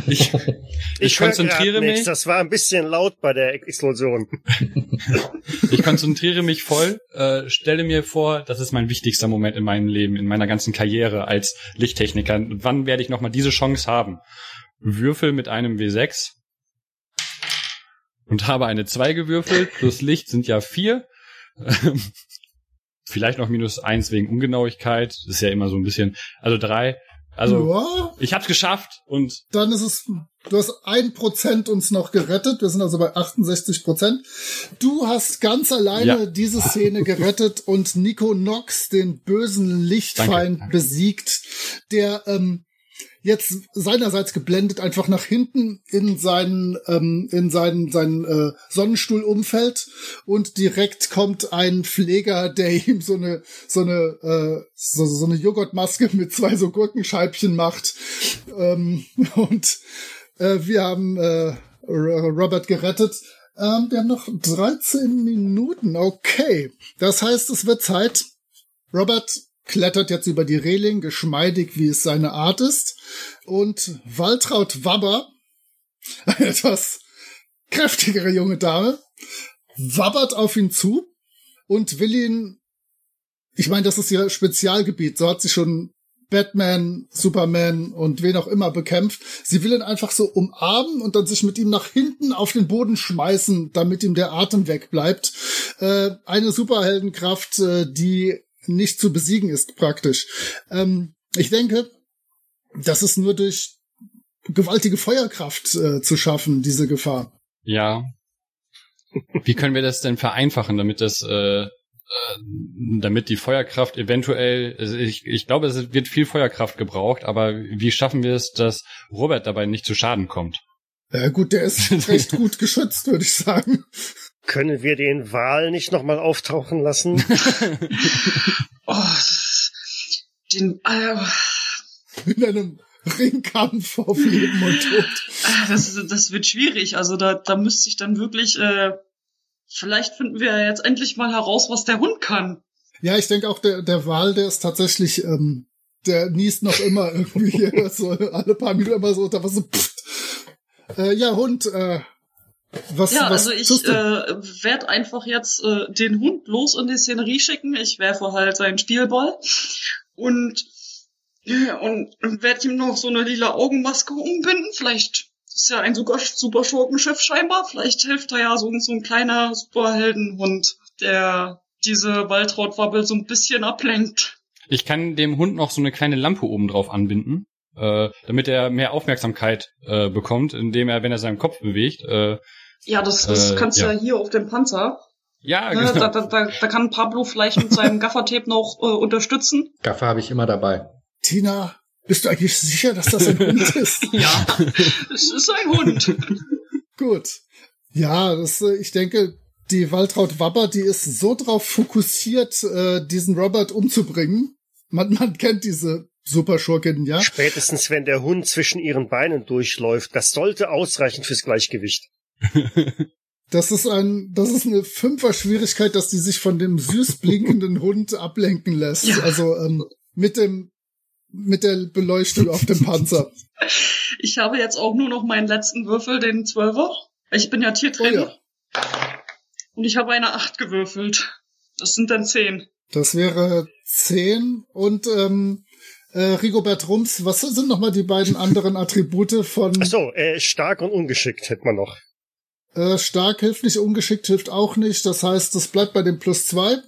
Ich, ich, ich konzentriere mich.
Das war ein bisschen laut bei der Explosion.
ich konzentriere mich voll, äh, stelle mir vor, das ist mein wichtigster Moment in meinem Leben, in meiner ganzen Karriere als Lichttechniker. Wann werde ich nochmal diese Chance haben? Würfel mit einem W6 und habe eine 2 gewürfelt, plus Licht sind ja 4. Vielleicht noch minus eins wegen Ungenauigkeit. Das ist ja immer so ein bisschen. Also drei. Also ja. ich hab's geschafft und.
Dann ist es. Du hast ein Prozent uns noch gerettet. Wir sind also bei 68 Prozent. Du hast ganz alleine ja. diese Szene gerettet und Nico Nox, den bösen Lichtfeind, Danke. besiegt, der ähm, jetzt seinerseits geblendet einfach nach hinten in seinen ähm, in seinen seinen äh, Sonnenstuhl umfällt und direkt kommt ein Pfleger, der ihm so eine so eine äh, so, so eine Joghurtmaske mit zwei so Gurkenscheibchen macht ähm, und äh, wir haben äh, Robert gerettet. Ähm, wir haben noch 13 Minuten. Okay, das heißt, es wird Zeit. Robert klettert jetzt über die Reling, geschmeidig, wie es seine Art ist. Und Waltraud Wabber, eine etwas kräftigere junge Dame, wabbert auf ihn zu und will ihn, ich meine, das ist ihr Spezialgebiet, so hat sie schon Batman, Superman und wen auch immer bekämpft. Sie will ihn einfach so umarmen und dann sich mit ihm nach hinten auf den Boden schmeißen, damit ihm der Atem wegbleibt. Äh, eine Superheldenkraft, äh, die nicht zu besiegen ist, praktisch. Ähm, ich denke, das ist nur durch gewaltige Feuerkraft äh, zu schaffen, diese Gefahr.
Ja. Wie können wir das denn vereinfachen, damit das, äh, äh, damit die Feuerkraft eventuell, also ich, ich glaube, es wird viel Feuerkraft gebraucht, aber wie schaffen wir es, dass Robert dabei nicht zu Schaden kommt?
Ja gut, der ist recht gut geschützt, würde ich sagen.
Können wir den Wal nicht nochmal auftauchen lassen?
oh, den, äh,
In einem Ringkampf auf Leben und Tod.
Das, das wird schwierig. Also da, da müsste ich dann wirklich, äh, vielleicht finden wir jetzt endlich mal heraus, was der Hund kann.
Ja, ich denke auch, der, der Wal, der ist tatsächlich, ähm, der niest noch immer irgendwie hier so alle paar Minuten immer so, da war so, pfft. Äh, ja, Hund, äh,
was, ja, was also ich äh, werde einfach jetzt äh, den Hund los in die Szenerie schicken. Ich werfe halt seinen Spielball und und werde ihm noch so eine lila Augenmaske umbinden. Vielleicht ist ja ein super, super Schurkenschiff scheinbar. Vielleicht hilft da ja so, so ein kleiner Superheldenhund, der diese Waldrautwabbel so ein bisschen ablenkt.
Ich kann dem Hund noch so eine kleine Lampe oben drauf anbinden, äh, damit er mehr Aufmerksamkeit äh, bekommt, indem er, wenn er seinen Kopf bewegt, äh,
ja, das, das äh, kannst du ja. ja hier auf dem Panzer.
Ja, ne, genau.
Da, da, da, da kann Pablo vielleicht mit seinem Gaffertape noch äh, unterstützen.
Gaffer habe ich immer dabei.
Tina, bist du eigentlich sicher, dass das ein Hund ist?
ja, es ist ein Hund.
Gut. Ja, das, äh, ich denke, die Waltraud Wabber, die ist so drauf fokussiert, äh, diesen Robert umzubringen. Man, man kennt diese Superschurkin, ja.
Spätestens, wenn der Hund zwischen ihren Beinen durchläuft, das sollte ausreichen fürs Gleichgewicht.
Das ist ein, das ist eine Fünfer-Schwierigkeit, dass die sich von dem süß blinkenden Hund ablenken lässt. Ja. Also ähm, mit dem, mit der Beleuchtung auf dem Panzer.
Ich habe jetzt auch nur noch meinen letzten Würfel, den Zwölfer. Ich bin ja Tiertrainer. Oh ja. Und ich habe eine Acht gewürfelt. Das sind dann zehn.
Das wäre zehn und ähm, äh, Rigobert Rums, was sind nochmal die beiden anderen Attribute von.
Ach so, äh, stark und ungeschickt hätte man noch.
Äh, stark hilft nicht, ungeschickt hilft auch nicht. Das heißt, das bleibt bei dem plus zwei.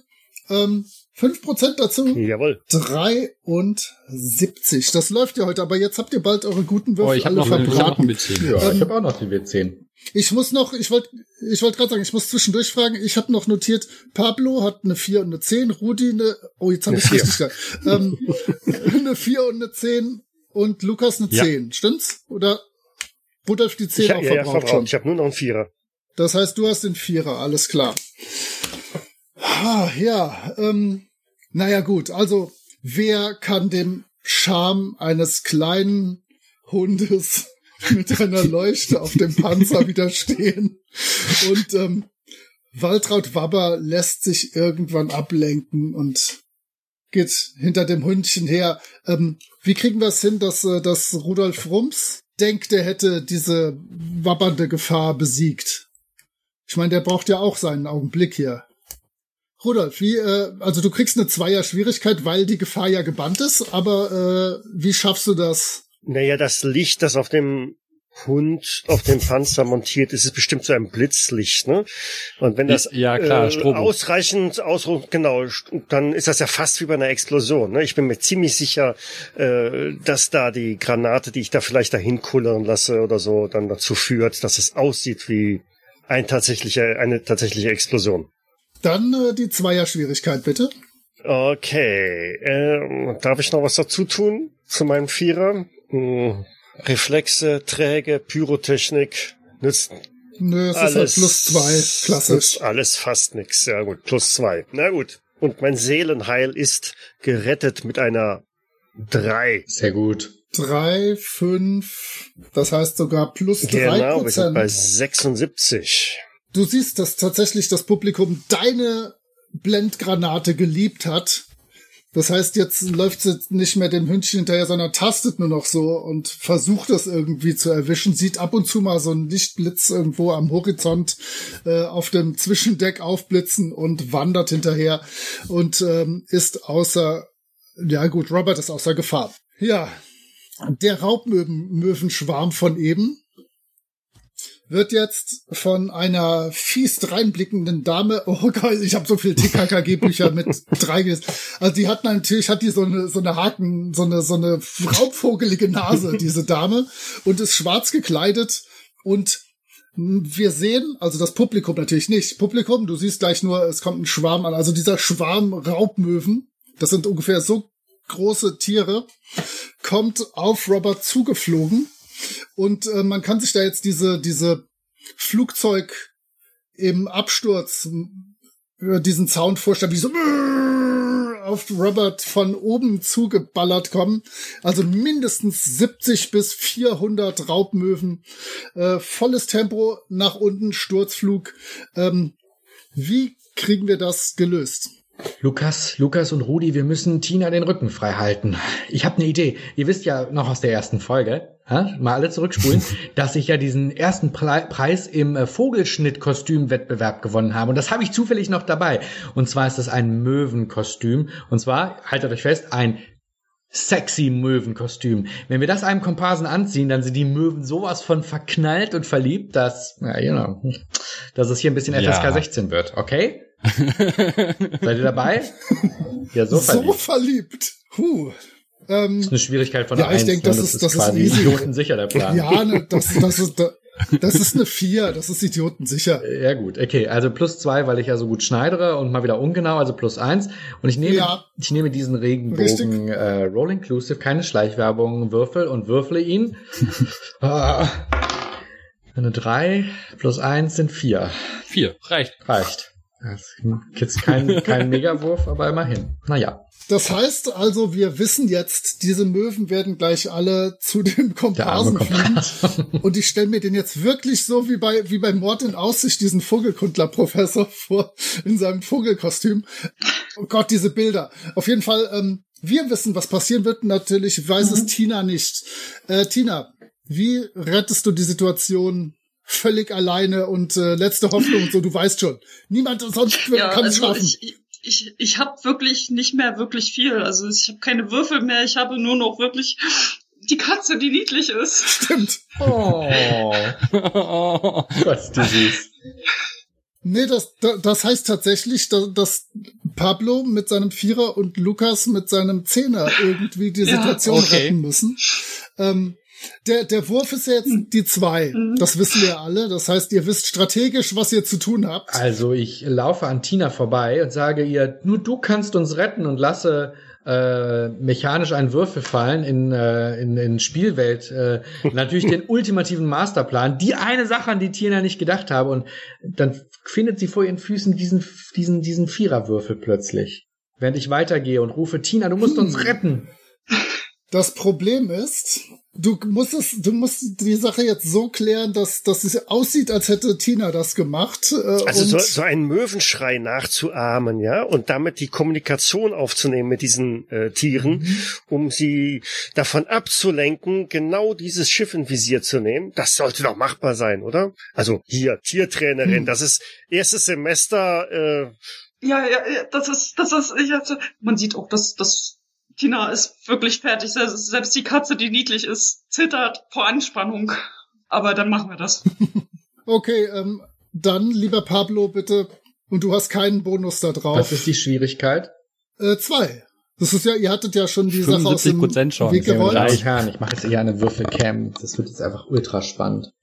Ähm, 5% dazu.
Jawohl.
73. Das läuft ja heute, aber jetzt habt ihr bald eure guten Würfel
oh, ich alle noch verbraten.
Eine, ich ja, ähm, ich habe auch noch die W10.
Ich muss noch, ich wollte ich wollte gerade sagen, ich muss zwischendurch fragen, ich habe noch notiert, Pablo hat eine 4 und eine 10, Rudi eine, oh, jetzt habe ich richtig gesagt, ähm, eine 4 und eine 10 und Lukas eine ja. 10, stimmt's? Oder Rudolf die 10
ich, ja, ja, verbraucht schon? Ich habe nur noch einen Vierer.
Das heißt, du hast den Vierer, alles klar. Ah, ja, ähm, naja gut, also wer kann dem Charme eines kleinen Hundes mit einer Leuchte auf dem Panzer widerstehen? Und ähm, Waltraud Wabber lässt sich irgendwann ablenken und geht hinter dem Hündchen her. Ähm, wie kriegen wir es hin, dass, äh, dass Rudolf Rums denkt, er hätte diese wabbernde Gefahr besiegt? Ich meine, der braucht ja auch seinen Augenblick hier. Rudolf, wie, äh, also du kriegst eine Zweier-Schwierigkeit, weil die Gefahr ja gebannt ist, aber äh, wie schaffst du das?
Naja, das Licht, das auf dem Hund auf dem Panzer montiert ist, ist bestimmt so ein Blitzlicht, ne? Und wenn das
ja, klar,
äh, ausreichend ausruht, genau, dann ist das ja fast wie bei einer Explosion. Ne? Ich bin mir ziemlich sicher, äh, dass da die Granate, die ich da vielleicht dahin kullern lasse oder so, dann dazu führt, dass es aussieht wie ein tatsächliche, eine tatsächliche Explosion.
Dann äh, die Zweier-Schwierigkeit, bitte.
Okay. Ähm, darf ich noch was dazu tun zu meinem Vierer? Hm. Reflexe, Träge, Pyrotechnik nützt
Nö, es alles, ist halt plus zwei, klassisch.
Alles fast nix. Ja gut, plus zwei. Na gut. Und mein Seelenheil ist gerettet mit einer drei.
Sehr gut.
Drei, fünf, das heißt sogar plus drei
Genau, wir sind bei 76.
Du siehst, dass tatsächlich das Publikum deine Blendgranate geliebt hat das heißt, jetzt läuft sie nicht mehr dem Hündchen hinterher, sondern tastet nur noch so und versucht das irgendwie zu erwischen, sieht ab und zu mal so einen Lichtblitz irgendwo am Horizont äh, auf dem Zwischendeck aufblitzen und wandert hinterher und ähm, ist außer, ja gut, Robert ist außer Gefahr. Ja, der Raubmöwenschwarm von eben wird jetzt von einer fies reinblickenden Dame, oh geil, ich habe so viel TKKG-Bücher mit drei gelesen. Also die hat natürlich, hat die so eine, so eine Haken, so eine, so eine raubvogelige Nase, diese Dame, und ist schwarz gekleidet und wir sehen, also das Publikum natürlich nicht. Publikum, du siehst gleich nur, es kommt ein Schwarm an. Also dieser Schwarm Raubmöwen, das sind ungefähr so große Tiere, kommt auf Robert zugeflogen und äh, man kann sich da jetzt diese, diese Flugzeug im Absturz über diesen Sound vorstellen, wie so auf Robert von oben zugeballert kommen. Also mindestens 70 bis 400 Raubmöwen. Äh, volles Tempo nach unten, Sturzflug. Ähm, wie kriegen wir das gelöst?
Lukas, Lukas und Rudi, wir müssen Tina den Rücken frei halten. Ich habe eine Idee. Ihr wisst ja noch aus der ersten Folge, ha? mal alle zurückspulen, dass ich ja diesen ersten Preis im äh, Vogelschnitt-Kostüm-Wettbewerb gewonnen habe. Und das habe ich zufällig noch dabei. Und zwar ist das ein Möwenkostüm. Und zwar, haltet euch fest, ein sexy Möwenkostüm. Wenn wir das einem Komparsen anziehen, dann sind die Möwen sowas von verknallt und verliebt, dass, ja, you know, dass es hier ein bisschen FSK ja. 16 wird, okay? Seid ihr dabei?
Ja, so verliebt. So verliebt. Huh.
Ähm, das ist eine Schwierigkeit von
ja, ich denke, das, ne? das, ist, das ist quasi
ist idiotensicher, der Plan.
Ja, ne, das, das, ist, das ist eine vier, das ist idiotensicher.
Ja gut, okay, also plus zwei, weil ich ja so gut schneidere und mal wieder ungenau, also plus eins. Und ich nehme, ja, ich nehme diesen Regenbogen äh, Roll Inclusive, keine Schleichwerbung, Würfel und würfle ihn. ah. Eine drei plus eins sind vier.
Vier, reicht.
Reicht. Das ist jetzt kein, kein Megawurf, aber immerhin. Naja.
Das heißt also, wir wissen jetzt, diese Möwen werden gleich alle zu dem Komparsen fliegen. Und ich stelle mir den jetzt wirklich so wie bei, wie bei Mord in Aussicht, diesen Vogelkundler-Professor vor, in seinem Vogelkostüm. Oh Gott, diese Bilder. Auf jeden Fall, ähm, wir wissen, was passieren wird. Natürlich weiß mhm. es Tina nicht. Äh, Tina, wie rettest du die Situation völlig alleine und äh, letzte Hoffnung und so, du weißt schon. Niemand sonst ja, kann es also schaffen.
Ich, ich, ich habe wirklich nicht mehr wirklich viel. Also ich habe keine Würfel mehr, ich habe nur noch wirklich die Katze, die niedlich ist.
Stimmt.
Oh. Was du siehst.
Nee, das, das heißt tatsächlich, dass Pablo mit seinem Vierer und Lukas mit seinem Zehner irgendwie die Situation ja, okay. retten müssen. Ähm, der, der Wurf ist ja jetzt hm. die zwei. Mhm. Das wissen wir alle. Das heißt, ihr wisst strategisch, was ihr zu tun habt.
Also ich laufe an Tina vorbei und sage ihr, nur du kannst uns retten und lasse äh, mechanisch einen Würfel fallen in, äh, in, in Spielwelt. Äh, natürlich den ultimativen Masterplan. Die eine Sache, an die Tina nicht gedacht habe. Und dann findet sie vor ihren Füßen diesen, diesen, diesen Viererwürfel plötzlich. Während ich weitergehe und rufe, Tina, du musst uns hm. retten.
Das Problem ist, du musst es, du musst die Sache jetzt so klären, dass, dass es aussieht, als hätte Tina das gemacht.
Äh, also so, so einen Möwenschrei nachzuahmen, ja, und damit die Kommunikation aufzunehmen mit diesen äh, Tieren, mhm. um sie davon abzulenken, genau dieses Schiff in Visier zu nehmen. Das sollte doch machbar sein, oder? Also hier, Tiertrainerin, mhm. das ist erstes Semester. Äh,
ja, ja, das ist, das ist, ich hatte, man sieht auch, dass das Tina ist wirklich fertig. Selbst die Katze, die niedlich ist, zittert vor Anspannung. Aber dann machen wir das.
okay, ähm, dann, lieber Pablo, bitte. Und du hast keinen Bonus da drauf.
Was ist die Schwierigkeit?
Äh, zwei. Das ist ja, ihr hattet ja schon die Sache aus
dem Prozent schon. Weg
gerollt. Herren, ich mache jetzt eher eine Würfelcam. Das wird jetzt einfach ultra spannend.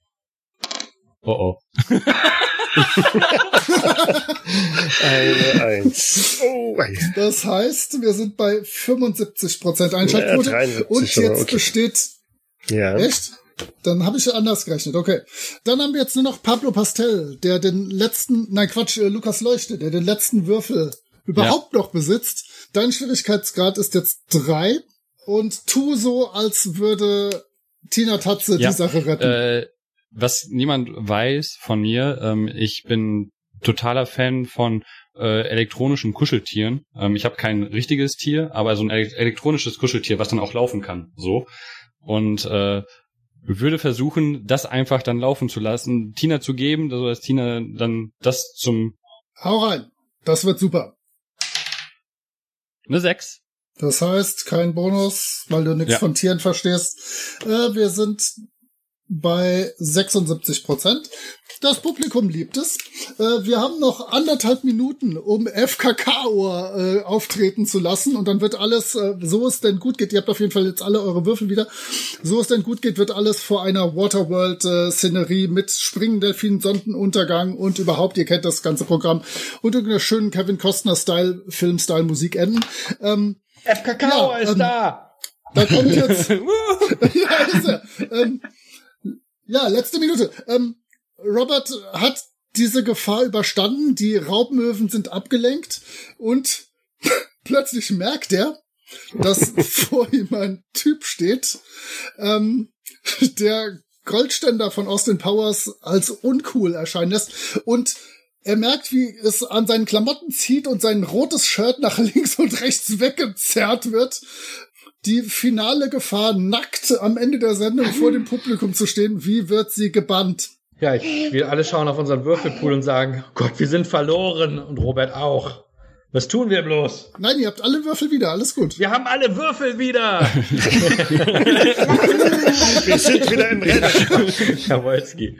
Oh oh.
Eine Eins. Oh, das heißt, wir sind bei 75% Einschaltquote. Ja, und jetzt okay. besteht. Ja. Echt? Dann habe ich anders gerechnet. Okay. Dann haben wir jetzt nur noch Pablo Pastel, der den letzten, nein Quatsch, äh, Lukas Leuchte, der den letzten Würfel überhaupt ja. noch besitzt. Dein Schwierigkeitsgrad ist jetzt drei und tu so, als würde Tina Tatze ja. die Sache retten.
Äh, was niemand weiß von mir, ähm, ich bin totaler Fan von äh, elektronischen Kuscheltieren. Ähm, ich habe kein richtiges Tier, aber so ein elektronisches Kuscheltier, was dann auch laufen kann. So. Und äh, würde versuchen, das einfach dann laufen zu lassen, Tina zu geben, so dass Tina dann das zum.
Hau rein. Das wird super.
Eine 6.
Das heißt, kein Bonus, weil du nichts ja. von Tieren verstehst. Äh, wir sind bei 76 Prozent. Das Publikum liebt es. Äh, wir haben noch anderthalb Minuten, um FKK-Ohr äh, auftreten zu lassen. Und dann wird alles, äh, so es denn gut geht, ihr habt auf jeden Fall jetzt alle eure Würfel wieder, so es denn gut geht, wird alles vor einer Waterworld-Szenerie mit Springen, Delfinen, Sonnenuntergang und überhaupt, ihr kennt das ganze Programm, und irgendeiner schönen Kevin Costner-Style, Film-Style-Musik enden. Ähm,
FKK ja, ist ähm, da!
Da kommt jetzt. ja, ist er. Ähm, ja, letzte Minute. Ähm, Robert hat diese Gefahr überstanden, die Raubmöwen sind abgelenkt und plötzlich merkt er, dass vor ihm ein Typ steht, ähm, der Goldständer von Austin Powers als uncool erscheinen lässt und er merkt, wie es an seinen Klamotten zieht und sein rotes Shirt nach links und rechts weggezerrt wird. Die finale Gefahr, nackt am Ende der Sendung vor dem Publikum zu stehen, wie wird sie gebannt?
Ja, ich, wir alle schauen auf unseren Würfelpool und sagen, Gott, wir sind verloren. Und Robert auch. Was tun wir bloß?
Nein, ihr habt alle Würfel wieder, alles gut.
Wir haben alle Würfel wieder.
wir sind wieder im Rennen.
Jawolski.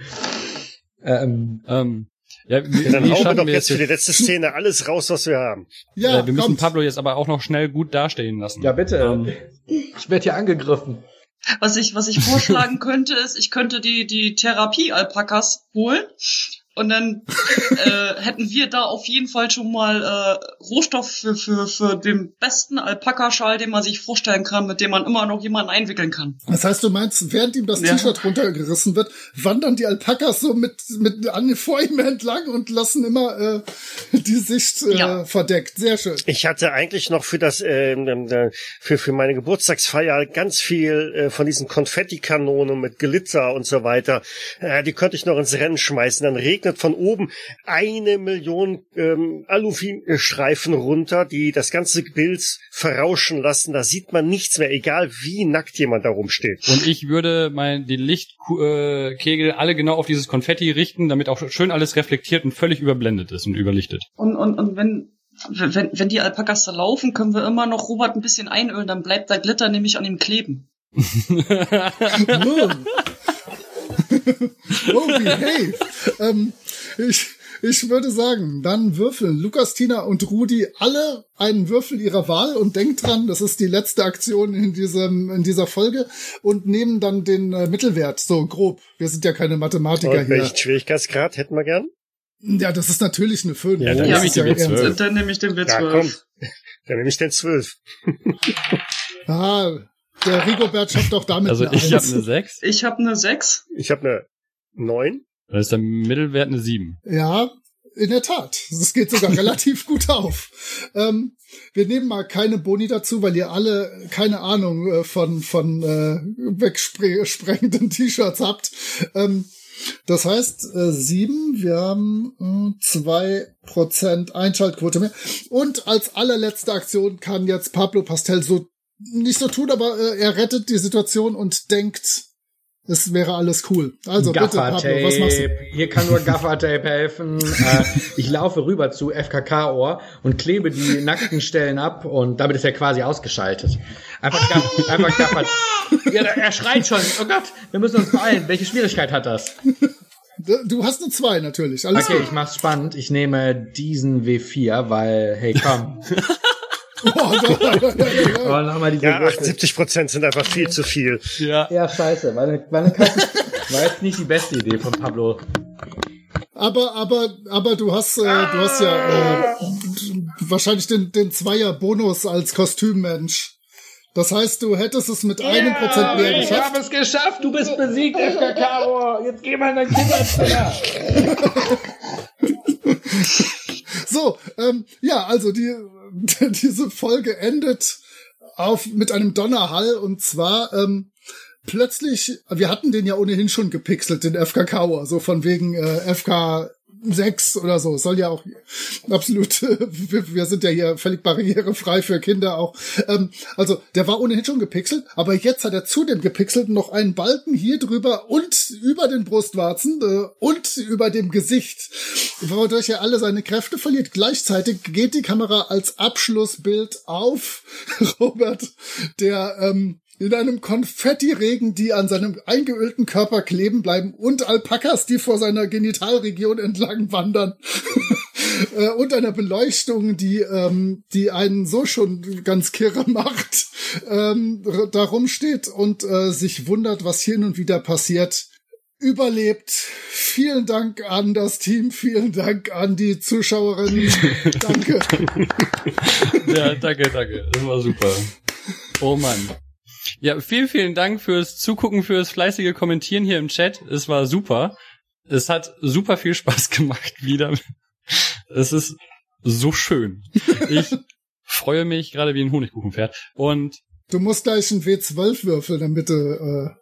Ähm, ähm, ja,
wie, ja, dann wie hauen wir doch jetzt für die letzte Szene alles raus, was wir haben.
Ja, ja wir müssen Pablo jetzt aber auch noch schnell gut dastehen lassen.
Ja, bitte. Ähm, ich werde hier angegriffen.
Was ich, was ich vorschlagen könnte, ist, ich könnte die, die Therapie-Alpakas holen und dann äh, hätten wir da auf jeden Fall schon mal äh, Rohstoff für, für, für den besten Alpaka-Schal, den man sich vorstellen kann, mit dem man immer noch jemanden einwickeln kann.
Das heißt, du meinst, während ihm das ja. T-Shirt runtergerissen wird, wandern die Alpakas so mit, mit an vor ihm entlang und lassen immer äh, die Sicht äh, ja. verdeckt. Sehr schön.
Ich hatte eigentlich noch für das äh, äh für, für meine Geburtstagsfeier ganz viel äh, von diesen Konfettikanonen mit Glitzer und so weiter. Äh, die könnte ich noch ins Rennen schmeißen. Dann regnet regnet von oben eine Million ähm, Alufin-Streifen runter, die das ganze Bild verrauschen lassen. Da sieht man nichts mehr, egal wie nackt jemand da rumsteht.
Und ich würde mal die Lichtkegel alle genau auf dieses Konfetti richten, damit auch schön alles reflektiert und völlig überblendet ist und überlichtet.
Und, und, und wenn wenn, wenn die Alpakas da laufen, können wir immer noch Robert ein bisschen einölen, dann bleibt der Glitter nämlich an ihm kleben.
oh, behave. ähm, ich, Ich würde sagen, dann würfeln Lukas, Tina und Rudi alle einen Würfel ihrer Wahl und denkt dran, das ist die letzte Aktion in diesem in dieser Folge und nehmen dann den äh, Mittelwert so grob. Wir sind ja keine Mathematiker und
hier. Welchen Schwierigkeitsgrad hätten wir gern?
Ja, das ist natürlich eine 5.
Ja, dann
ja,
nehme ich den W12. Dann nehme ich den W12. Ja, komm.
Dann nehme ich den 12.
ah, der Rigobert schafft auch damit
Also ich habe eine 6.
Ich habe eine 6.
Ich habe eine 9.
Dann ist der Mittelwert eine 7.
Ja, in der Tat. Es geht sogar relativ gut auf. Ähm, wir nehmen mal keine Boni dazu, weil ihr alle keine Ahnung äh, von, von äh, wegsprengenden T-Shirts habt. Ähm, das heißt, äh, sieben, wir haben äh, zwei Prozent Einschaltquote mehr. Und als allerletzte Aktion kann jetzt Pablo Pastel so nicht so tun, aber äh, er rettet die Situation und denkt, es wäre alles cool. Also bitte, Pablo, was machst du?
Hier kann nur Gaffertape helfen. äh, ich laufe rüber zu FKK-Ohr und klebe die nackten Stellen ab und damit ist er quasi ausgeschaltet. Einfach, Gaff, einfach Gaffer. Ja, er schreit schon. Oh Gott, wir müssen uns beeilen. Welche Schwierigkeit hat das?
Du hast eine 2 natürlich. Alles
okay, gut. ich mach's spannend. Ich nehme diesen W4, weil, hey, komm.
Oh, ja, 78 Prozent sind einfach viel zu viel.
Ja, ja scheiße. Meine, meine Karte war jetzt nicht die beste Idee von Pablo.
Aber, aber, aber du hast, äh, du hast ja äh, wahrscheinlich den, den Zweier-Bonus als Kostümmensch. Das heißt, du hättest es mit einem Prozent mehr
geschafft. Ich habe es geschafft, du bist besiegt, FKK. Jetzt geh mal in dein Kinderzimmer.
so, ähm, ja, also die diese Folge endet auf mit einem Donnerhall und zwar ähm, plötzlich, wir hatten den ja ohnehin schon gepixelt, den FKK, so von wegen äh, FK sechs oder so. Soll ja auch absolut, wir, sind ja hier völlig barrierefrei für Kinder auch. Ähm, also der war ohnehin schon gepixelt, aber jetzt hat er zu dem gepixelten noch einen Balken hier drüber und über den Brustwarzen äh, und über dem Gesicht, wodurch er alle seine Kräfte verliert. Gleichzeitig geht die Kamera als Abschlussbild auf Robert, der ähm, in einem Konfettiregen, die an seinem eingeölten Körper kleben bleiben und Alpakas, die vor seiner Genitalregion entlang wandern. Äh, und einer Beleuchtung, die, ähm, die einen so schon ganz kirre macht, ähm, da rumsteht und äh, sich wundert, was hier nun wieder passiert. Überlebt. Vielen Dank an das Team, vielen Dank an die Zuschauerinnen. danke.
ja, danke, danke. Das war super. Oh Mann. Ja, vielen, vielen Dank fürs Zugucken, fürs fleißige Kommentieren hier im Chat. Es war super. Es hat super viel Spaß gemacht wieder. Es ist so schön. Ich freue mich gerade wie ein Honigkuchenpferd. Und
du musst gleich ein W12 würfeln, damit du äh,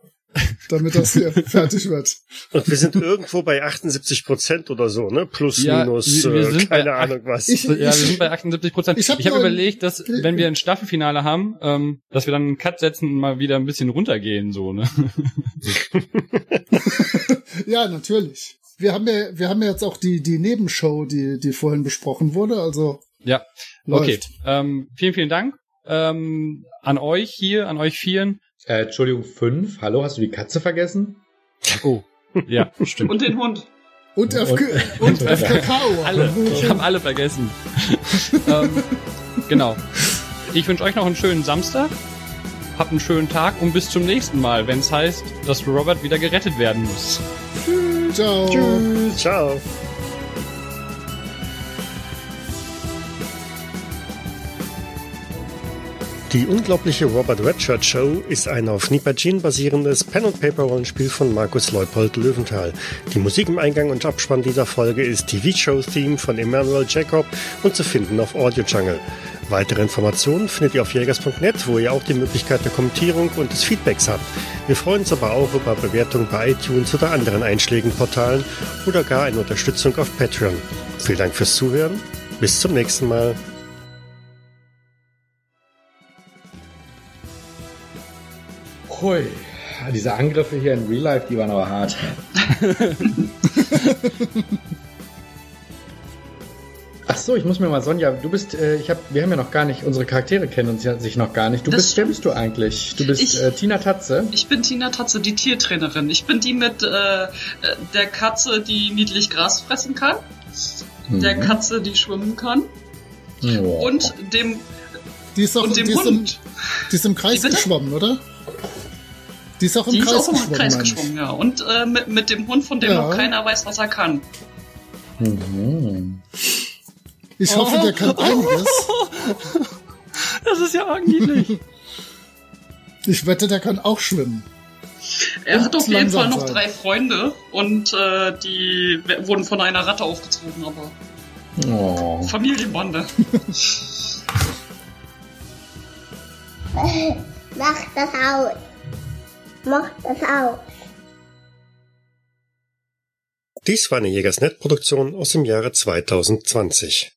damit das hier fertig wird.
Und wir sind irgendwo bei 78 Prozent oder so, ne? Plus, ja, minus, wir, wir äh, keine Ahnung was.
Ich, ja, wir sind bei 78 Prozent. Ich habe hab überlegt, dass wenn wir ein Staffelfinale haben, ähm, dass wir dann einen Cut setzen und mal wieder ein bisschen runtergehen, so, ne?
ja, natürlich. Wir haben ja, wir haben ja jetzt auch die, die Nebenshow, die, die vorhin besprochen wurde, also.
Ja, läuft. okay. Ähm, vielen, vielen Dank ähm, an euch hier, an euch vieren.
Äh, Entschuldigung, fünf. Hallo, hast du die Katze vergessen?
Oh, ja, stimmt.
Und den Hund.
Und, FK und, und FKK.
alle. Ich habe alle vergessen. ähm, genau. Ich wünsche euch noch einen schönen Samstag. Habt einen schönen Tag und bis zum nächsten Mal, wenn es heißt, dass Robert wieder gerettet werden muss.
Tschüss. Ciao.
Tschüss. Ciao. Die unglaubliche Robert Redshirt Show ist ein auf Nipajin basierendes Pen-and-Paper-Rollenspiel von Markus Leupold Löwenthal. Die Musik im Eingang und Abspann dieser Folge ist TV-Show-Theme von Emmanuel Jacob und zu finden auf Audio Jungle. Weitere Informationen findet ihr auf jägers.net, wo ihr auch die Möglichkeit der Kommentierung und des Feedbacks habt. Wir freuen uns aber auch über Bewertungen bei iTunes oder anderen Einschlägenportalen oder gar eine Unterstützung auf Patreon. Vielen Dank fürs Zuhören. Bis zum nächsten Mal.
Hui. Diese Angriffe hier in Real Life, die waren aber hart. Ach so, ich muss mir mal, Sonja, du bist, äh, ich hab, wir haben ja noch gar nicht, unsere Charaktere kennen uns ja sich noch gar nicht. Du das bist, wer bist du eigentlich? Du bist ich, äh, Tina Tatze.
Ich bin Tina Tatze, die Tiertrainerin. Ich bin die mit äh, der Katze, die niedlich Gras fressen kann. der mhm. Katze, die schwimmen kann. Oh. Und dem,
die ist auch,
und dem
die
Hund.
Ist im, die ist im Kreis geschwommen, oder? Die ist auch im
die
Kreis
ist auch im Kreis geschwommen, ja. Und äh, mit, mit dem Hund, von dem ja. noch keiner weiß, was er kann.
Mhm. Ich hoffe, oh. der kann einiges.
Das ist ja arg niedlich.
Ich wette, der kann auch schwimmen.
Er hat auf jeden Fall noch sein. drei Freunde und äh, die wurden von einer Ratte aufgezogen, aber oh. Familienbande.
Mach das aus. Mach das aus.
Dies war eine Jägersnet-Produktion aus dem Jahre 2020.